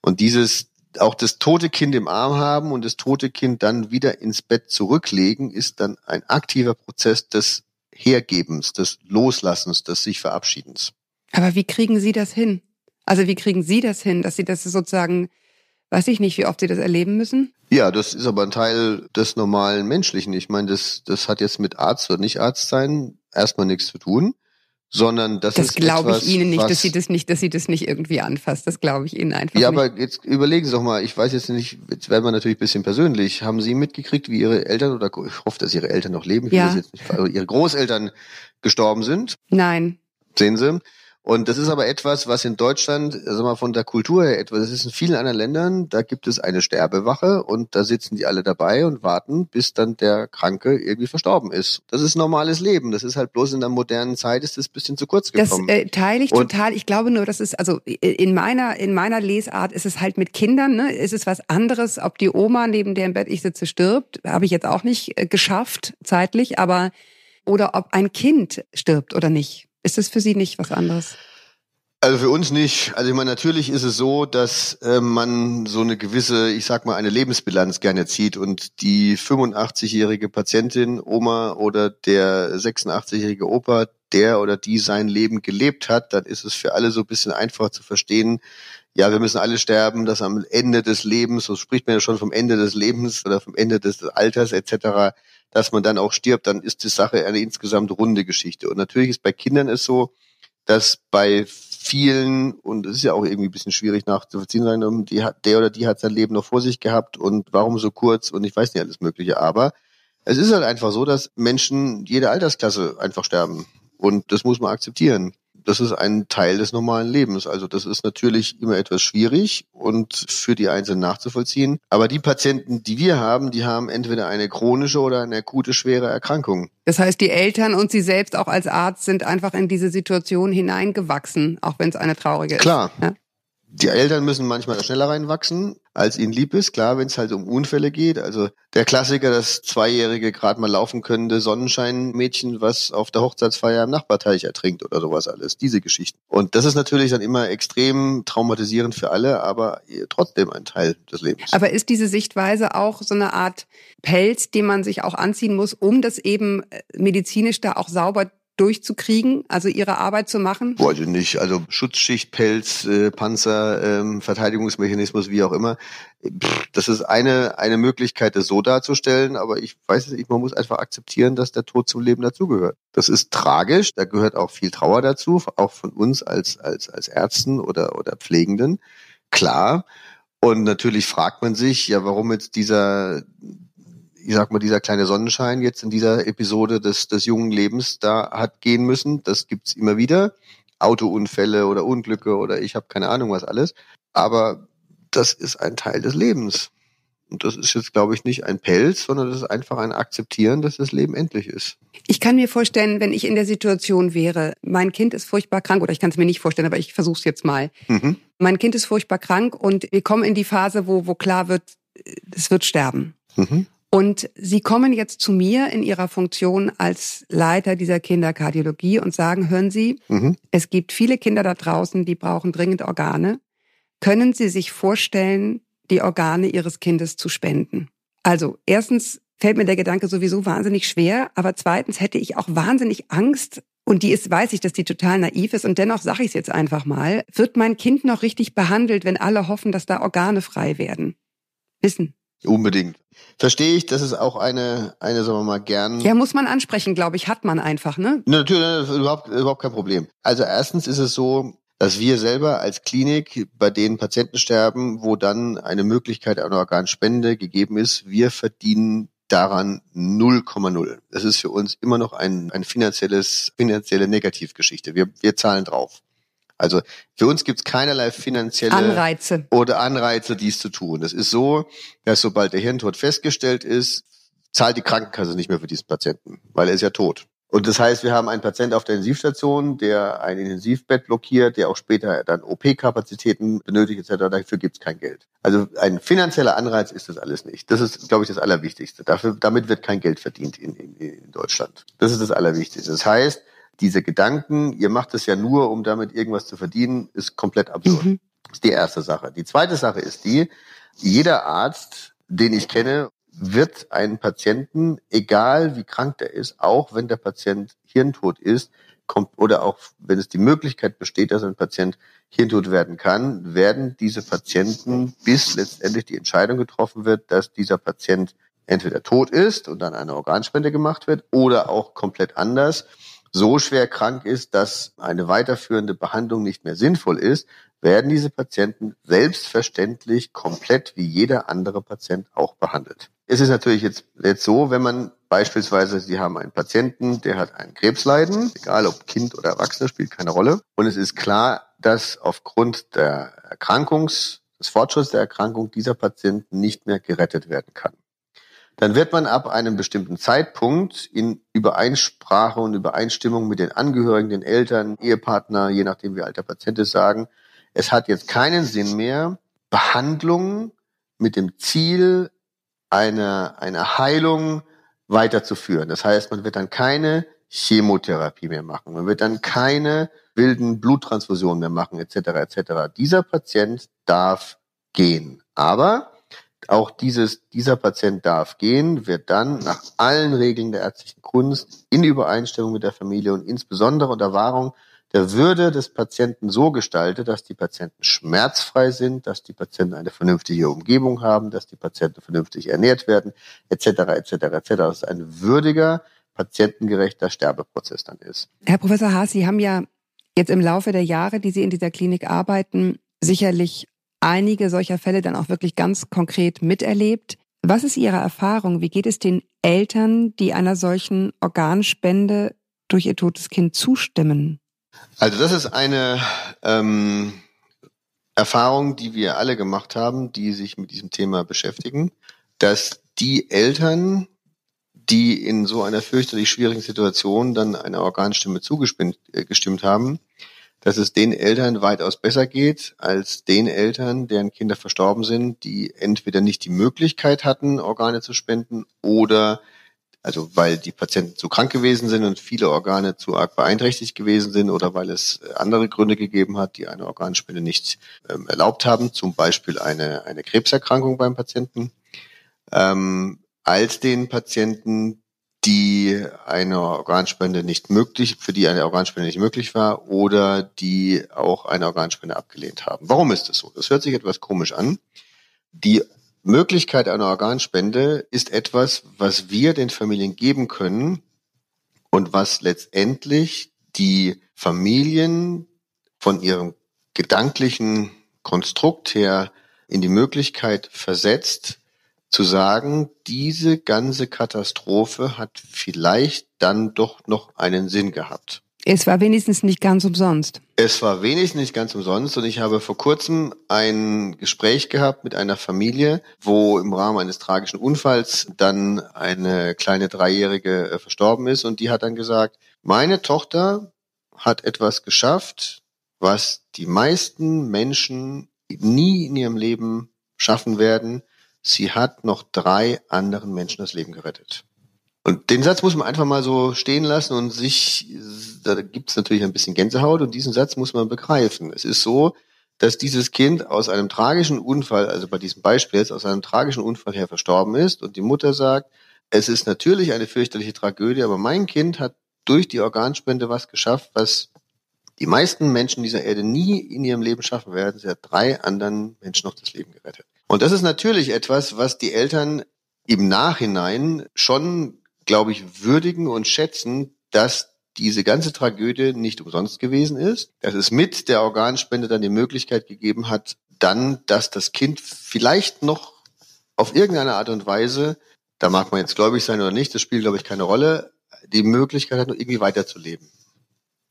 Und dieses auch das tote Kind im Arm haben und das tote Kind dann wieder ins Bett zurücklegen, ist dann ein aktiver Prozess des Hergebens, des Loslassens, des sich Verabschiedens. Aber wie kriegen Sie das hin? Also wie kriegen Sie das hin, dass Sie das sozusagen, weiß ich nicht, wie oft Sie das erleben müssen? Ja, das ist aber ein Teil des normalen Menschlichen. Ich meine, das, das hat jetzt mit Arzt oder nicht Arzt sein erstmal nichts zu tun, sondern das, Das ist glaube ich Ihnen nicht, dass Sie das nicht, dass Sie das nicht irgendwie anfasst. Das glaube ich Ihnen einfach Ja, nicht. aber jetzt überlegen Sie doch mal, ich weiß jetzt nicht, jetzt werden wir natürlich ein bisschen persönlich. Haben Sie mitgekriegt, wie Ihre Eltern oder ich hoffe, dass Ihre Eltern noch leben, Ja. nicht, also Ihre Großeltern gestorben sind? Nein. Sehen Sie? Und das ist aber etwas, was in Deutschland, also mal von der Kultur her etwas, das ist in vielen anderen Ländern, da gibt es eine Sterbewache und da sitzen die alle dabei und warten, bis dann der Kranke irgendwie verstorben ist. Das ist normales Leben. Das ist halt bloß in der modernen Zeit ist das ein bisschen zu kurz Das gekommen. äh, teile ich Und- total. Ich glaube nur, das ist also in meiner in meiner Lesart ist es halt mit Kindern. Ne, ist es was anderes, ob die Oma neben der im Bett ich sitze stirbt, habe ich jetzt auch nicht äh, geschafft zeitlich, aber oder ob ein Kind stirbt oder nicht. Ist es für Sie nicht was anderes? Also für uns nicht. Also ich meine, natürlich ist es so, dass äh, man so eine gewisse, ich sag mal, eine Lebensbilanz gerne zieht und die 85-jährige Patientin, Oma oder der 86-jährige Opa, der oder die sein Leben gelebt hat, dann ist es für alle so ein bisschen einfach zu verstehen, ja, wir müssen alle sterben, dass am Ende des Lebens, so spricht man ja schon vom Ende des Lebens oder vom Ende des Alters etc., dass man dann auch stirbt, dann ist die Sache eine insgesamt runde Geschichte. Und natürlich ist bei Kindern es so, dass bei vielen, und es ist ja auch irgendwie ein bisschen schwierig nachzuvollziehen, sagen, die hat, der oder die hat sein Leben noch vor sich gehabt und warum so kurz und ich weiß nicht alles Mögliche. Aber es ist halt einfach so, dass Menschen jede Altersklasse einfach sterben. Und das muss man akzeptieren. Das ist ein Teil des normalen Lebens. Also das ist natürlich immer etwas schwierig und für die Einzelnen nachzuvollziehen. Aber die Patienten, die wir haben, die haben entweder eine chronische oder eine akute schwere Erkrankung. Das heißt, die Eltern und Sie selbst auch als Arzt sind einfach in diese Situation hineingewachsen, auch wenn es eine traurige Klar. ist. Ja? Die Eltern müssen manchmal schneller reinwachsen, als ihnen lieb ist. Klar, wenn es halt um Unfälle geht. Also der Klassiker, das Zweijährige gerade mal laufen könnende Sonnenscheinmädchen, was auf der Hochzeitsfeier im Nachbarteich ertrinkt oder sowas alles. Diese Geschichten. Und das ist natürlich dann immer extrem traumatisierend für alle, aber trotzdem ein Teil des Lebens. Aber ist diese Sichtweise auch so eine Art Pelz, den man sich auch anziehen muss, um das eben äh, medizinisch da auch sauber durchzukriegen, also ihre Arbeit zu machen? Ich nicht. Also Schutzschicht, Pelz, äh, Panzer, ähm, Verteidigungsmechanismus, wie auch immer. Das ist eine, eine Möglichkeit, das so darzustellen, aber ich weiß es nicht, man muss einfach akzeptieren, dass der Tod zum Leben dazugehört. Das ist tragisch, da gehört auch viel Trauer dazu, auch von uns als, als, als Ärzten oder, oder Pflegenden. Klar. Und natürlich fragt man sich, ja, warum jetzt dieser, ich sag mal, dieser kleine Sonnenschein jetzt in dieser Episode des, des jungen Lebens da hat gehen müssen. Das gibt's immer wieder. Autounfälle oder Unglücke oder ich habe keine Ahnung was alles. Aber das ist ein Teil des Lebens. Und das ist jetzt, glaube ich, nicht ein Pelz, sondern das ist einfach ein Akzeptieren, dass das Leben endlich ist. Ich kann mir vorstellen, wenn ich in der Situation wäre, mein Kind ist furchtbar krank, oder ich kann es mir nicht vorstellen, aber ich versuche es jetzt mal. Mhm. Mein Kind ist furchtbar krank und wir kommen in die Phase, wo, wo klar wird, es wird sterben. Mhm. Und Sie kommen jetzt zu mir in Ihrer Funktion als Leiter dieser Kinderkardiologie und sagen, hören Sie, Mhm. es gibt viele Kinder da draußen, die brauchen dringend Organe. Können Sie sich vorstellen, die Organe Ihres Kindes zu spenden? Also erstens fällt mir der Gedanke sowieso wahnsinnig schwer, aber zweitens hätte ich auch wahnsinnig Angst, und die ist, weiß ich, dass die total naiv ist, und dennoch sage ich es jetzt einfach mal, wird mein Kind noch richtig behandelt, wenn alle hoffen, dass da Organe frei werden? Wissen. Unbedingt. Verstehe ich, das ist auch eine, eine, sagen wir mal, gern. Ja, muss man ansprechen, glaube ich, hat man einfach, ne? Natürlich, ist überhaupt, überhaupt kein Problem. Also erstens ist es so, dass wir selber als Klinik bei den Patienten sterben, wo dann eine Möglichkeit einer Organspende gegeben ist, wir verdienen daran 0,0. Das ist für uns immer noch ein, ein finanzielles, finanzielle Negativgeschichte. Wir, wir zahlen drauf. Also für uns gibt es keinerlei finanzielle Anreize. oder Anreize, dies zu tun. Es ist so, dass sobald der Hirntod festgestellt ist, zahlt die Krankenkasse nicht mehr für diesen Patienten, weil er ist ja tot. Und das heißt, wir haben einen Patienten auf der Intensivstation, der ein Intensivbett blockiert, der auch später dann OP-Kapazitäten benötigt etc. Dafür gibt es kein Geld. Also ein finanzieller Anreiz ist das alles nicht. Das ist, glaube ich, das Allerwichtigste. Dafür, damit wird kein Geld verdient in, in, in Deutschland. Das ist das Allerwichtigste. Das heißt, diese Gedanken, ihr macht es ja nur, um damit irgendwas zu verdienen, ist komplett absurd. Mhm. Das ist die erste Sache. Die zweite Sache ist die, jeder Arzt, den ich kenne, wird einen Patienten, egal wie krank der ist, auch wenn der Patient hirntot ist, kommt, oder auch wenn es die Möglichkeit besteht, dass ein Patient hirntot werden kann, werden diese Patienten, bis letztendlich die Entscheidung getroffen wird, dass dieser Patient entweder tot ist und dann eine Organspende gemacht wird oder auch komplett anders, so schwer krank ist, dass eine weiterführende Behandlung nicht mehr sinnvoll ist, werden diese Patienten selbstverständlich komplett wie jeder andere Patient auch behandelt. Es ist natürlich jetzt, jetzt so, wenn man beispielsweise, Sie haben einen Patienten, der hat ein Krebsleiden, egal ob Kind oder Erwachsener, spielt keine Rolle. Und es ist klar, dass aufgrund der Erkrankungs, des Fortschritts der Erkrankung dieser Patient nicht mehr gerettet werden kann dann wird man ab einem bestimmten Zeitpunkt in Übereinsprache und Übereinstimmung mit den Angehörigen, den Eltern, Ehepartner, je nachdem wie alt der Patient ist, sagen, es hat jetzt keinen Sinn mehr, Behandlungen mit dem Ziel einer, einer Heilung weiterzuführen. Das heißt, man wird dann keine Chemotherapie mehr machen. Man wird dann keine wilden Bluttransfusionen mehr machen, etc. etc. Dieser Patient darf gehen. Aber auch dieses, dieser Patient darf gehen, wird dann nach allen Regeln der ärztlichen Kunst in Übereinstimmung mit der Familie und insbesondere unter Wahrung der Würde des Patienten so gestaltet, dass die Patienten schmerzfrei sind, dass die Patienten eine vernünftige Umgebung haben, dass die Patienten vernünftig ernährt werden, etc. etc. etc. Dass es ein würdiger, patientengerechter Sterbeprozess dann ist. Herr Professor Haas, Sie haben ja jetzt im Laufe der Jahre, die Sie in dieser Klinik arbeiten, sicherlich einige solcher Fälle dann auch wirklich ganz konkret miterlebt. Was ist Ihre Erfahrung? Wie geht es den Eltern, die einer solchen Organspende durch ihr totes Kind zustimmen? Also das ist eine ähm, Erfahrung, die wir alle gemacht haben, die sich mit diesem Thema beschäftigen, dass die Eltern, die in so einer fürchterlich schwierigen Situation dann einer Organstimme zugestimmt äh, haben, dass es den Eltern weitaus besser geht als den Eltern, deren Kinder verstorben sind, die entweder nicht die Möglichkeit hatten, Organe zu spenden oder also weil die Patienten zu krank gewesen sind und viele Organe zu arg beeinträchtigt gewesen sind oder weil es andere Gründe gegeben hat, die eine Organspende nicht ähm, erlaubt haben, zum Beispiel eine, eine Krebserkrankung beim Patienten, ähm, als den Patienten, die eine Organspende nicht möglich, für die eine Organspende nicht möglich war oder die auch eine Organspende abgelehnt haben. Warum ist das so? Das hört sich etwas komisch an. Die Möglichkeit einer Organspende ist etwas, was wir den Familien geben können und was letztendlich die Familien von ihrem gedanklichen Konstrukt her in die Möglichkeit versetzt, zu sagen, diese ganze Katastrophe hat vielleicht dann doch noch einen Sinn gehabt. Es war wenigstens nicht ganz umsonst. Es war wenigstens nicht ganz umsonst und ich habe vor kurzem ein Gespräch gehabt mit einer Familie, wo im Rahmen eines tragischen Unfalls dann eine kleine Dreijährige äh, verstorben ist und die hat dann gesagt, meine Tochter hat etwas geschafft, was die meisten Menschen nie in ihrem Leben schaffen werden. Sie hat noch drei anderen Menschen das Leben gerettet. Und den Satz muss man einfach mal so stehen lassen und sich, da gibt es natürlich ein bisschen Gänsehaut und diesen Satz muss man begreifen. Es ist so, dass dieses Kind aus einem tragischen Unfall, also bei diesem Beispiel jetzt aus einem tragischen Unfall her verstorben ist und die Mutter sagt, es ist natürlich eine fürchterliche Tragödie, aber mein Kind hat durch die Organspende was geschafft, was die meisten Menschen dieser Erde nie in ihrem Leben schaffen werden. Sie hat drei anderen Menschen noch das Leben gerettet. Und das ist natürlich etwas, was die Eltern im Nachhinein schon glaube ich, würdigen und schätzen, dass diese ganze Tragödie nicht umsonst gewesen ist, dass es mit der Organspende dann die Möglichkeit gegeben hat, dann, dass das Kind vielleicht noch auf irgendeine Art und Weise, da mag man jetzt gläubig sein oder nicht, das spielt, glaube ich, keine Rolle, die Möglichkeit hat, noch irgendwie weiterzuleben.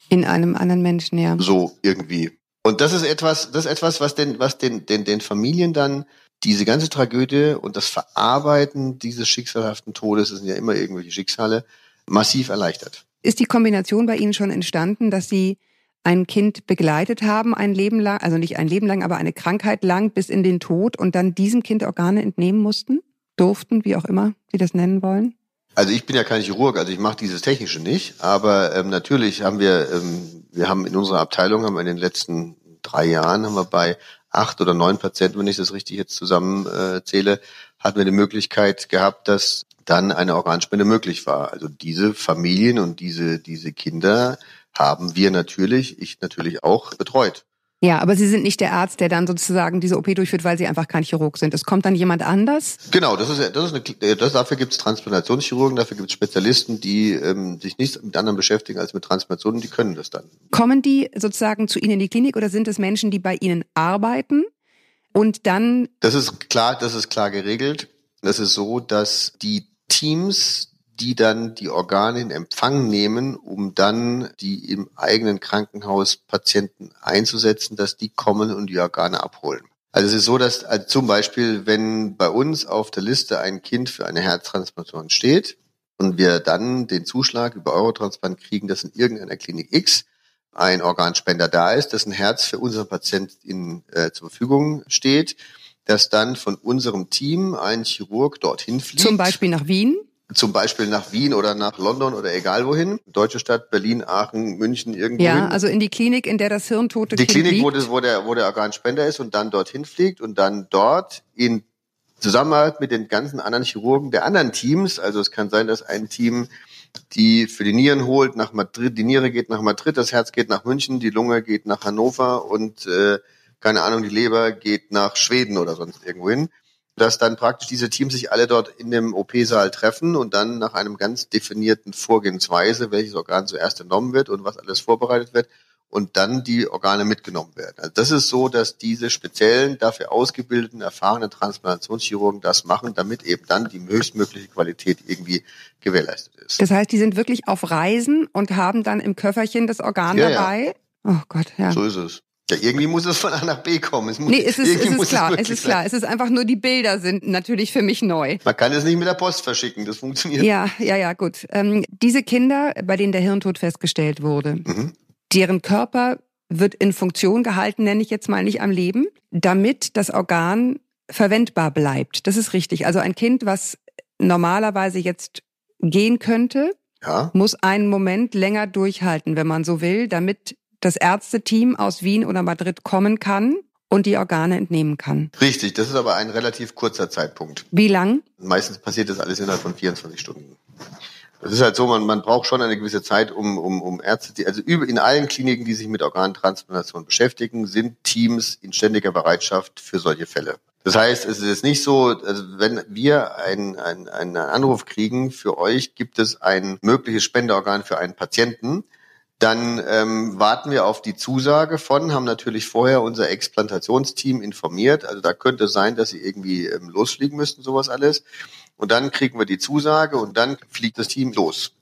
In einem anderen Menschen, ja. So irgendwie. Und das ist etwas, das ist etwas, was den, was den, den, den Familien dann diese ganze Tragödie und das Verarbeiten dieses schicksalhaften Todes, das sind ja immer irgendwelche Schicksale, massiv erleichtert. Ist die Kombination bei Ihnen schon entstanden, dass Sie ein Kind begleitet haben, ein Leben lang, also nicht ein Leben lang, aber eine Krankheit lang bis in den Tod und dann diesem Kind Organe entnehmen mussten? Durften, wie auch immer Sie das nennen wollen? Also ich bin ja kein Chirurg, also ich mache dieses Technische nicht, aber ähm, natürlich haben wir, ähm, wir haben in unserer Abteilung, haben wir in den letzten drei Jahren, haben wir bei acht oder neun Patienten, wenn ich das richtig jetzt zusammenzähle, äh, hatten wir die Möglichkeit gehabt, dass dann eine Organspende möglich war. Also diese Familien und diese, diese Kinder haben wir natürlich, ich natürlich auch betreut. Ja, aber Sie sind nicht der Arzt, der dann sozusagen diese OP durchführt, weil Sie einfach kein Chirurg sind. Es kommt dann jemand anders? Genau, das ist, das ist eine, das, dafür gibt es Transplantationschirurgen, dafür gibt es Spezialisten, die ähm, sich nicht mit anderen beschäftigen als mit Transplantationen, die können das dann. Kommen die sozusagen zu Ihnen in die Klinik oder sind es Menschen, die bei Ihnen arbeiten und dann? Das ist klar, das ist klar geregelt. Das ist so, dass die Teams die dann die Organe in Empfang nehmen, um dann die im eigenen Krankenhaus Patienten einzusetzen, dass die kommen und die Organe abholen. Also es ist so, dass also zum Beispiel, wenn bei uns auf der Liste ein Kind für eine Herztransplantation steht und wir dann den Zuschlag über Eurotransplant kriegen, dass in irgendeiner Klinik X ein Organspender da ist, dessen Herz für unseren Patienten äh, zur Verfügung steht, dass dann von unserem Team ein Chirurg dorthin fliegt. Zum Beispiel nach Wien? Zum Beispiel nach Wien oder nach London oder egal wohin. Deutsche Stadt, Berlin, Aachen, München, irgendwo. Ja, hin. also in die Klinik, in der das hirntote Die Kind Klinik, wo, liegt. das, wo, der, wo der Organspender ist und dann dorthin fliegt und dann dort in Zusammenarbeit mit den ganzen anderen Chirurgen der anderen Teams, also es kann sein, dass ein Team die für die Nieren holt nach Madrid, die Niere geht nach Madrid, das Herz geht nach München, die Lunge geht nach Hannover und äh, keine Ahnung, die Leber geht nach Schweden oder sonst irgendwo hin dass dann praktisch diese Teams sich alle dort in dem OP-Saal treffen und dann nach einem ganz definierten Vorgehensweise, welches Organ zuerst entnommen wird und was alles vorbereitet wird und dann die Organe mitgenommen werden. Also das ist so, dass diese speziellen, dafür ausgebildeten, erfahrenen Transplantationschirurgen das machen, damit eben dann die höchstmögliche Qualität irgendwie gewährleistet ist. Das heißt, die sind wirklich auf Reisen und haben dann im Köfferchen das Organ Ja, ja. dabei. Oh Gott, ja. So ist es. Ja, irgendwie muss es von A nach B kommen. Es muss, Nee, es ist, es ist klar, es möglich ist klar. sein. Es ist einfach nur, die Bilder sind natürlich für mich neu. Man kann es nicht mit der Post verschicken, das funktioniert. Ja, ja, ja, gut. Ähm, diese Kinder, bei denen der Hirntod festgestellt wurde, Mhm. deren Körper wird in Funktion gehalten, nenne ich jetzt mal nicht am Leben, damit das Organ verwendbar bleibt. Das ist richtig. Also ein Kind, was normalerweise jetzt gehen könnte, Ja, muss einen Moment länger durchhalten, wenn man so will, damit das Ärzteteam aus Wien oder Madrid kommen kann und die Organe entnehmen kann. richtig. Das ist aber ein relativ kurzer Zeitpunkt. Wie lang? Meistens passiert das alles innerhalb von 24 Stunden. Das ist halt so, man, man braucht schon eine gewisse Zeit, um, um, um Ärzte, die, also in allen Kliniken, die sich mit Organtransplantation beschäftigen, sind Teams in ständiger Bereitschaft für solche Fälle. Das heißt, es ist nicht so, also wenn wir einen, einen, einen Anruf kriegen, für euch gibt es ein mögliches Spenderorgan für einen Patienten, dann ähm, warten wir auf die Zusage von, haben natürlich vorher unser Explantationsteam informiert. Also da könnte es sein, dass sie irgendwie ähm, losfliegen müssten, sowas alles. Und dann kriegen wir die Zusage und dann fliegt das Team los.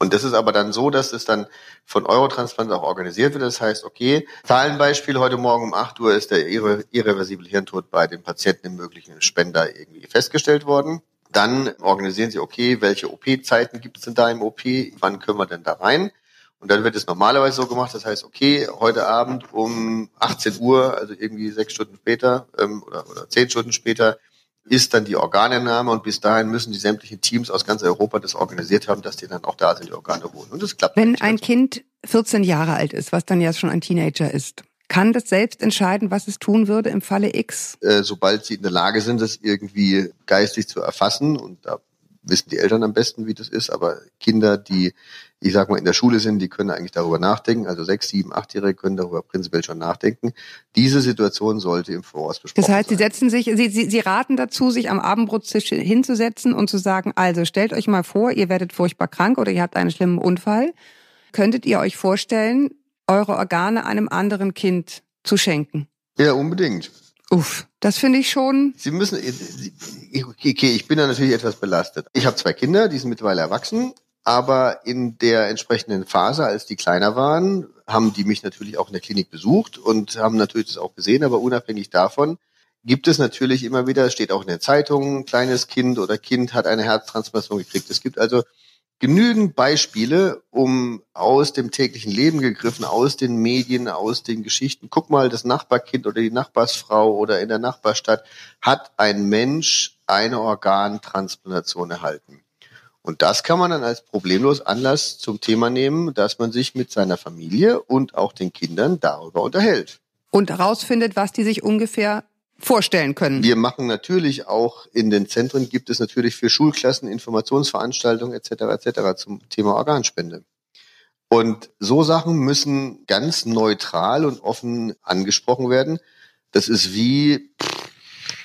Und das ist aber dann so, dass es dann von Eurotransplant auch organisiert wird. Das heißt, okay, Zahlenbeispiel, heute Morgen um 8 Uhr ist der irre, irreversible Hirntod bei den Patienten im möglichen Spender irgendwie festgestellt worden. Dann organisieren sie, okay, welche OP-Zeiten gibt es denn da im OP? Wann können wir denn da rein? Und dann wird es normalerweise so gemacht, das heißt, okay, heute Abend um 18 Uhr, also irgendwie sechs Stunden später ähm, oder, oder zehn Stunden später, ist dann die Organentnahme und bis dahin müssen die sämtlichen Teams aus ganz Europa das organisiert haben, dass die dann auch da sind, die Organe holen. Und das klappt. Wenn ein ganz Kind 14 Jahre alt ist, was dann ja schon ein Teenager ist, kann das selbst entscheiden, was es tun würde im Falle X? äh, sobald sie in der Lage sind, das irgendwie geistig zu erfassen und da wissen die Eltern am besten, wie das ist, aber Kinder, die, ich sag mal, in der Schule sind, die können eigentlich darüber nachdenken, also sechs, sieben, achtjährige können darüber prinzipiell schon nachdenken. Diese Situation sollte im Voraus besprochen Das heißt, sie sein. setzen sich, sie, sie, sie raten dazu, sich am Abendbrottisch hinzusetzen und zu sagen, also stellt euch mal vor, ihr werdet furchtbar krank oder ihr habt einen schlimmen Unfall. Könntet ihr euch vorstellen, eure Organe einem anderen Kind zu schenken? Ja, unbedingt. Uff, das finde ich schon. Sie müssen, okay, ich bin da natürlich etwas belastet. Ich habe zwei Kinder, die sind mittlerweile erwachsen, aber in der entsprechenden Phase, als die kleiner waren, haben die mich natürlich auch in der Klinik besucht und haben natürlich das auch gesehen, aber unabhängig davon gibt es natürlich immer wieder, steht auch in der Zeitung, kleines Kind oder Kind hat eine Herztransplantation gekriegt. Es gibt also genügend Beispiele, um aus dem täglichen Leben gegriffen, aus den Medien, aus den Geschichten. Guck mal, das Nachbarkind oder die Nachbarsfrau oder in der Nachbarstadt hat ein Mensch eine Organtransplantation erhalten. Und das kann man dann als problemlos Anlass zum Thema nehmen, dass man sich mit seiner Familie und auch den Kindern darüber unterhält. Und herausfindet, was die sich ungefähr vorstellen können. Wir machen natürlich auch in den Zentren gibt es natürlich für Schulklassen Informationsveranstaltungen etc. etc. zum Thema Organspende. Und so Sachen müssen ganz neutral und offen angesprochen werden. Das ist wie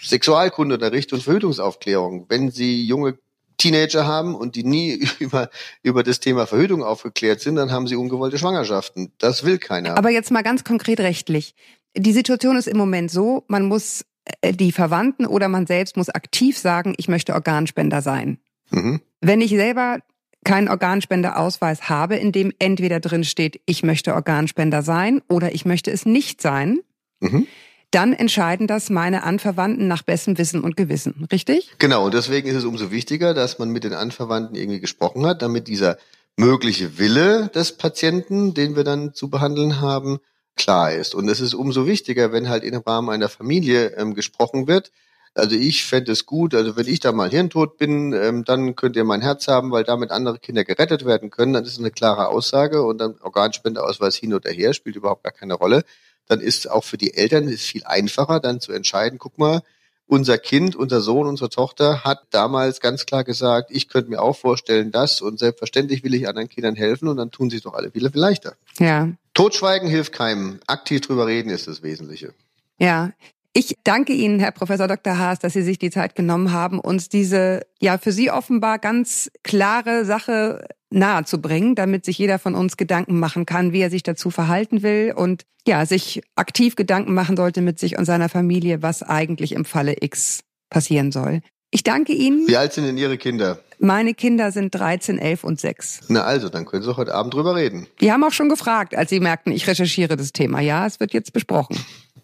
Sexualkundeunterricht und Verhütungsaufklärung. Wenn Sie junge Teenager haben und die nie über, über das Thema Verhütung aufgeklärt sind, dann haben sie ungewollte Schwangerschaften. Das will keiner. Aber jetzt mal ganz konkret rechtlich. Die Situation ist im Moment so, man muss äh, die Verwandten oder man selbst muss aktiv sagen, ich möchte Organspender sein. mhm. Wenn ich selber keinen Organspenderausweis habe, in dem entweder drin steht, ich möchte Organspender sein oder ich möchte es nicht sein, Mhm. Dann entscheiden das meine Anverwandten nach bestem Wissen und Gewissen, richtig? Genau, und deswegen ist es umso wichtiger, dass man mit den Anverwandten irgendwie gesprochen hat, damit dieser mögliche Wille des Patienten, den wir dann zu behandeln haben, klar ist. Und es ist umso wichtiger, wenn halt im Rahmen einer Familie ähm, gesprochen wird. Also ich fände es gut, also wenn ich da mal hirntot bin, ähm, dann könnt ihr mein Herz haben, weil damit andere Kinder gerettet werden können. Dann ist es eine klare Aussage und dann Organspendeausweis hin oder her spielt überhaupt gar keine Rolle. Dann ist auch für die Eltern ist viel einfacher, dann zu entscheiden, guck mal, unser Kind, unser Sohn, unsere Tochter hat damals ganz klar gesagt, ich könnte mir auch vorstellen, das und selbstverständlich will ich anderen Kindern helfen und dann tun sie es doch alle viel viel leichter. Ja. Totschweigen hilft keinem. Aktiv drüber reden ist das Wesentliche. Ja. Ich danke Ihnen, Herr Professor Dr. Haas, dass Sie sich die Zeit genommen haben, uns diese ja für Sie offenbar ganz klare Sache nahe zu bringen, damit sich jeder von uns Gedanken machen kann, wie er sich dazu verhalten will und ja, sich aktiv Gedanken machen sollte mit sich und seiner Familie, was eigentlich im Falle X passieren soll. Ich danke Ihnen. Wie alt sind denn Ihre Kinder? Meine Kinder sind 13, 11 und 6. Na also, dann können Sie heute Abend drüber reden. Die haben auch schon gefragt, als sie merkten, ich recherchiere das Thema. Ja, es wird jetzt besprochen.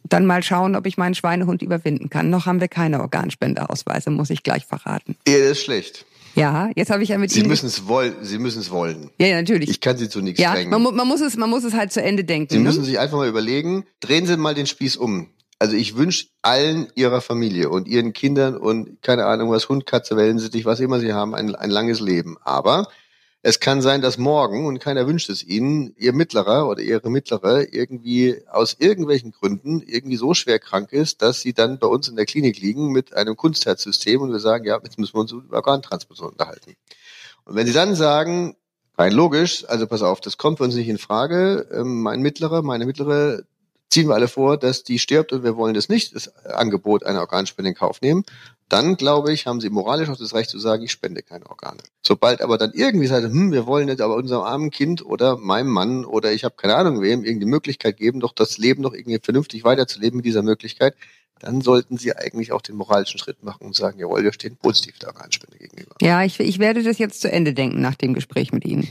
Dann mal schauen, ob ich meinen Schweinehund überwinden kann. Noch haben wir keine Organspendeausweise, muss ich gleich verraten. Ehe ist schlecht. Ja, jetzt habe ich ja mit Sie Ihnen. müssen es wollen. Sie müssen es wollen. ja, ja, natürlich. Ich kann Sie zu nichts ja, drängen. man, man, muss es, man muss es halt zu Ende denken. Sie ne? müssen sich einfach mal überlegen, drehen Sie mal den Spieß um. Also ich wünsche allen Ihrer Familie und Ihren Kindern und keine Ahnung was, Hund, Katze, Wellensittich, was immer Sie haben, ein, ein langes Leben. Aber es kann sein, dass morgen, und keiner wünscht es Ihnen, Ihr Mittlerer oder Ihre Mittlere irgendwie aus irgendwelchen Gründen irgendwie so schwer krank ist, dass Sie dann bei uns in der Klinik liegen mit einem Kunstherzsystem und wir sagen, ja, jetzt müssen wir uns über Organtransplantation unterhalten. Und wenn Sie dann sagen, rein logisch, also pass auf, das kommt für uns nicht in Frage, ähm, mein Mittlerer, meine Mittlere, ziehen wir alle vor, dass die stirbt und wir wollen das nicht, das Angebot einer Organspende in Kauf nehmen, dann glaube ich, haben sie moralisch auch das Recht zu sagen, ich spende keine Organe. Sobald aber dann irgendwie sagt, hm, wir wollen jetzt aber unserem armen Kind oder meinem Mann oder ich habe keine Ahnung wem irgendeine Möglichkeit geben, doch das Leben noch irgendwie vernünftig weiterzuleben mit dieser Möglichkeit, dann sollten sie eigentlich auch den moralischen Schritt machen und sagen, jawohl, wir stehen positiv der Organspende gegenüber. Ja, ich, ich werde das jetzt zu Ende denken nach dem Gespräch mit Ihnen.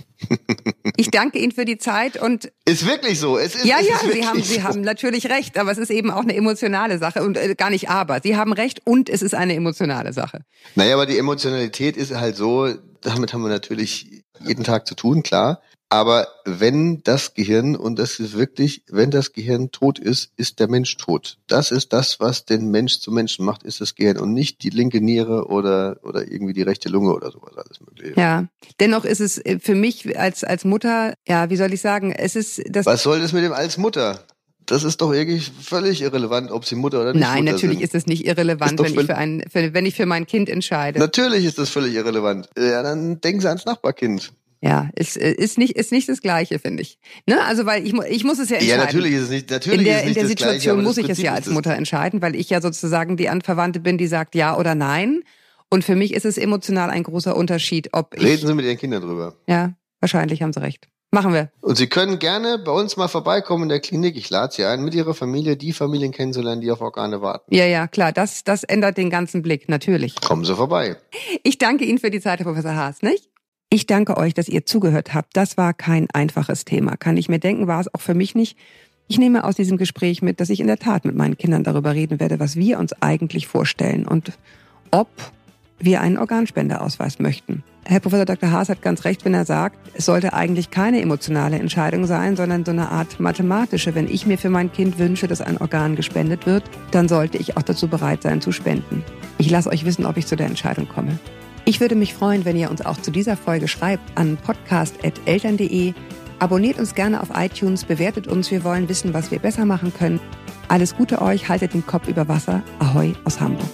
Ich danke Ihnen für die Zeit und Ist wirklich so. Es ist, ja, es ja, ist Sie haben, so. Sie haben natürlich recht, aber es ist eben auch eine emotionale Sache und äh, gar nicht aber. Sie haben recht und es ist eine emotionale Sache. Naja, aber die Emotionalität ist halt so, damit haben wir natürlich jeden Tag zu tun, klar. Aber wenn das Gehirn, und das ist wirklich, wenn das Gehirn tot ist, ist der Mensch tot. Das ist das, was den Mensch zum Menschen macht, ist das Gehirn und nicht die linke Niere oder, oder irgendwie die rechte Lunge oder sowas, alles mögliche. Ja, dennoch ist es äh, für mich als als Mutter, ja, wie soll ich sagen, es ist das. Was soll das mit dem als Mutter? Das ist doch irgendwie völlig irrelevant, ob sie Mutter oder nicht Nein, Mutter natürlich sind. ist es nicht irrelevant, wenn ich für ein, für, wenn ich für mein Kind entscheide. Natürlich ist das völlig irrelevant. Ja, dann denken sie ans Nachbarkind. Ja, ist, äh, ist nicht ist nicht das Gleiche, finde ich. Ne? Also weil ich ich muss es ja entscheiden. Ja, natürlich ist es nicht, natürlich in der, ist es in nicht der das Situation Gleiche, muss ich es ja als. Mutter entscheiden, weil ich ja sozusagen die Anverwandte bin, die sagt ja oder nein. Und für mich ist es emotional ein großer Unterschied, ob ich. Reden Sie mit Ihren Kindern drüber. Ja, wahrscheinlich haben Sie recht. Machen wir. Und Sie können gerne bei uns mal vorbeikommen in der Klinik. Ich lade Sie ein, mit Ihrer Familie die Familien kennenzulernen, die auf Organe warten. Ja, ja, klar. Das, das ändert den ganzen Blick, natürlich. Kommen Sie vorbei. Ich danke Ihnen für die Zeit, Herr Professor Haas, nicht? Ich danke euch, dass ihr zugehört habt. Das war kein einfaches Thema. Kann ich mir denken, war es auch für mich nicht. Ich nehme aus diesem Gespräch mit, dass ich in der Tat mit meinen Kindern darüber reden werde, was wir uns eigentlich vorstellen und ob wir einen Organspendeausweis möchten. Herr Professor Dr. Haas hat ganz recht, wenn er sagt, es sollte eigentlich keine emotionale Entscheidung sein, sondern so eine Art mathematische. Wenn ich mir für mein Kind wünsche, dass ein Organ gespendet wird, dann sollte ich auch dazu bereit sein zu spenden. Ich lasse euch wissen, ob ich zu der Entscheidung komme. Ich würde mich freuen, wenn ihr uns auch zu dieser Folge schreibt an podcast.eltern.de. Abonniert uns gerne auf iTunes, bewertet uns. Wir wollen wissen, was wir besser machen können. Alles Gute euch, haltet den Kopf über Wasser. Ahoi aus Hamburg.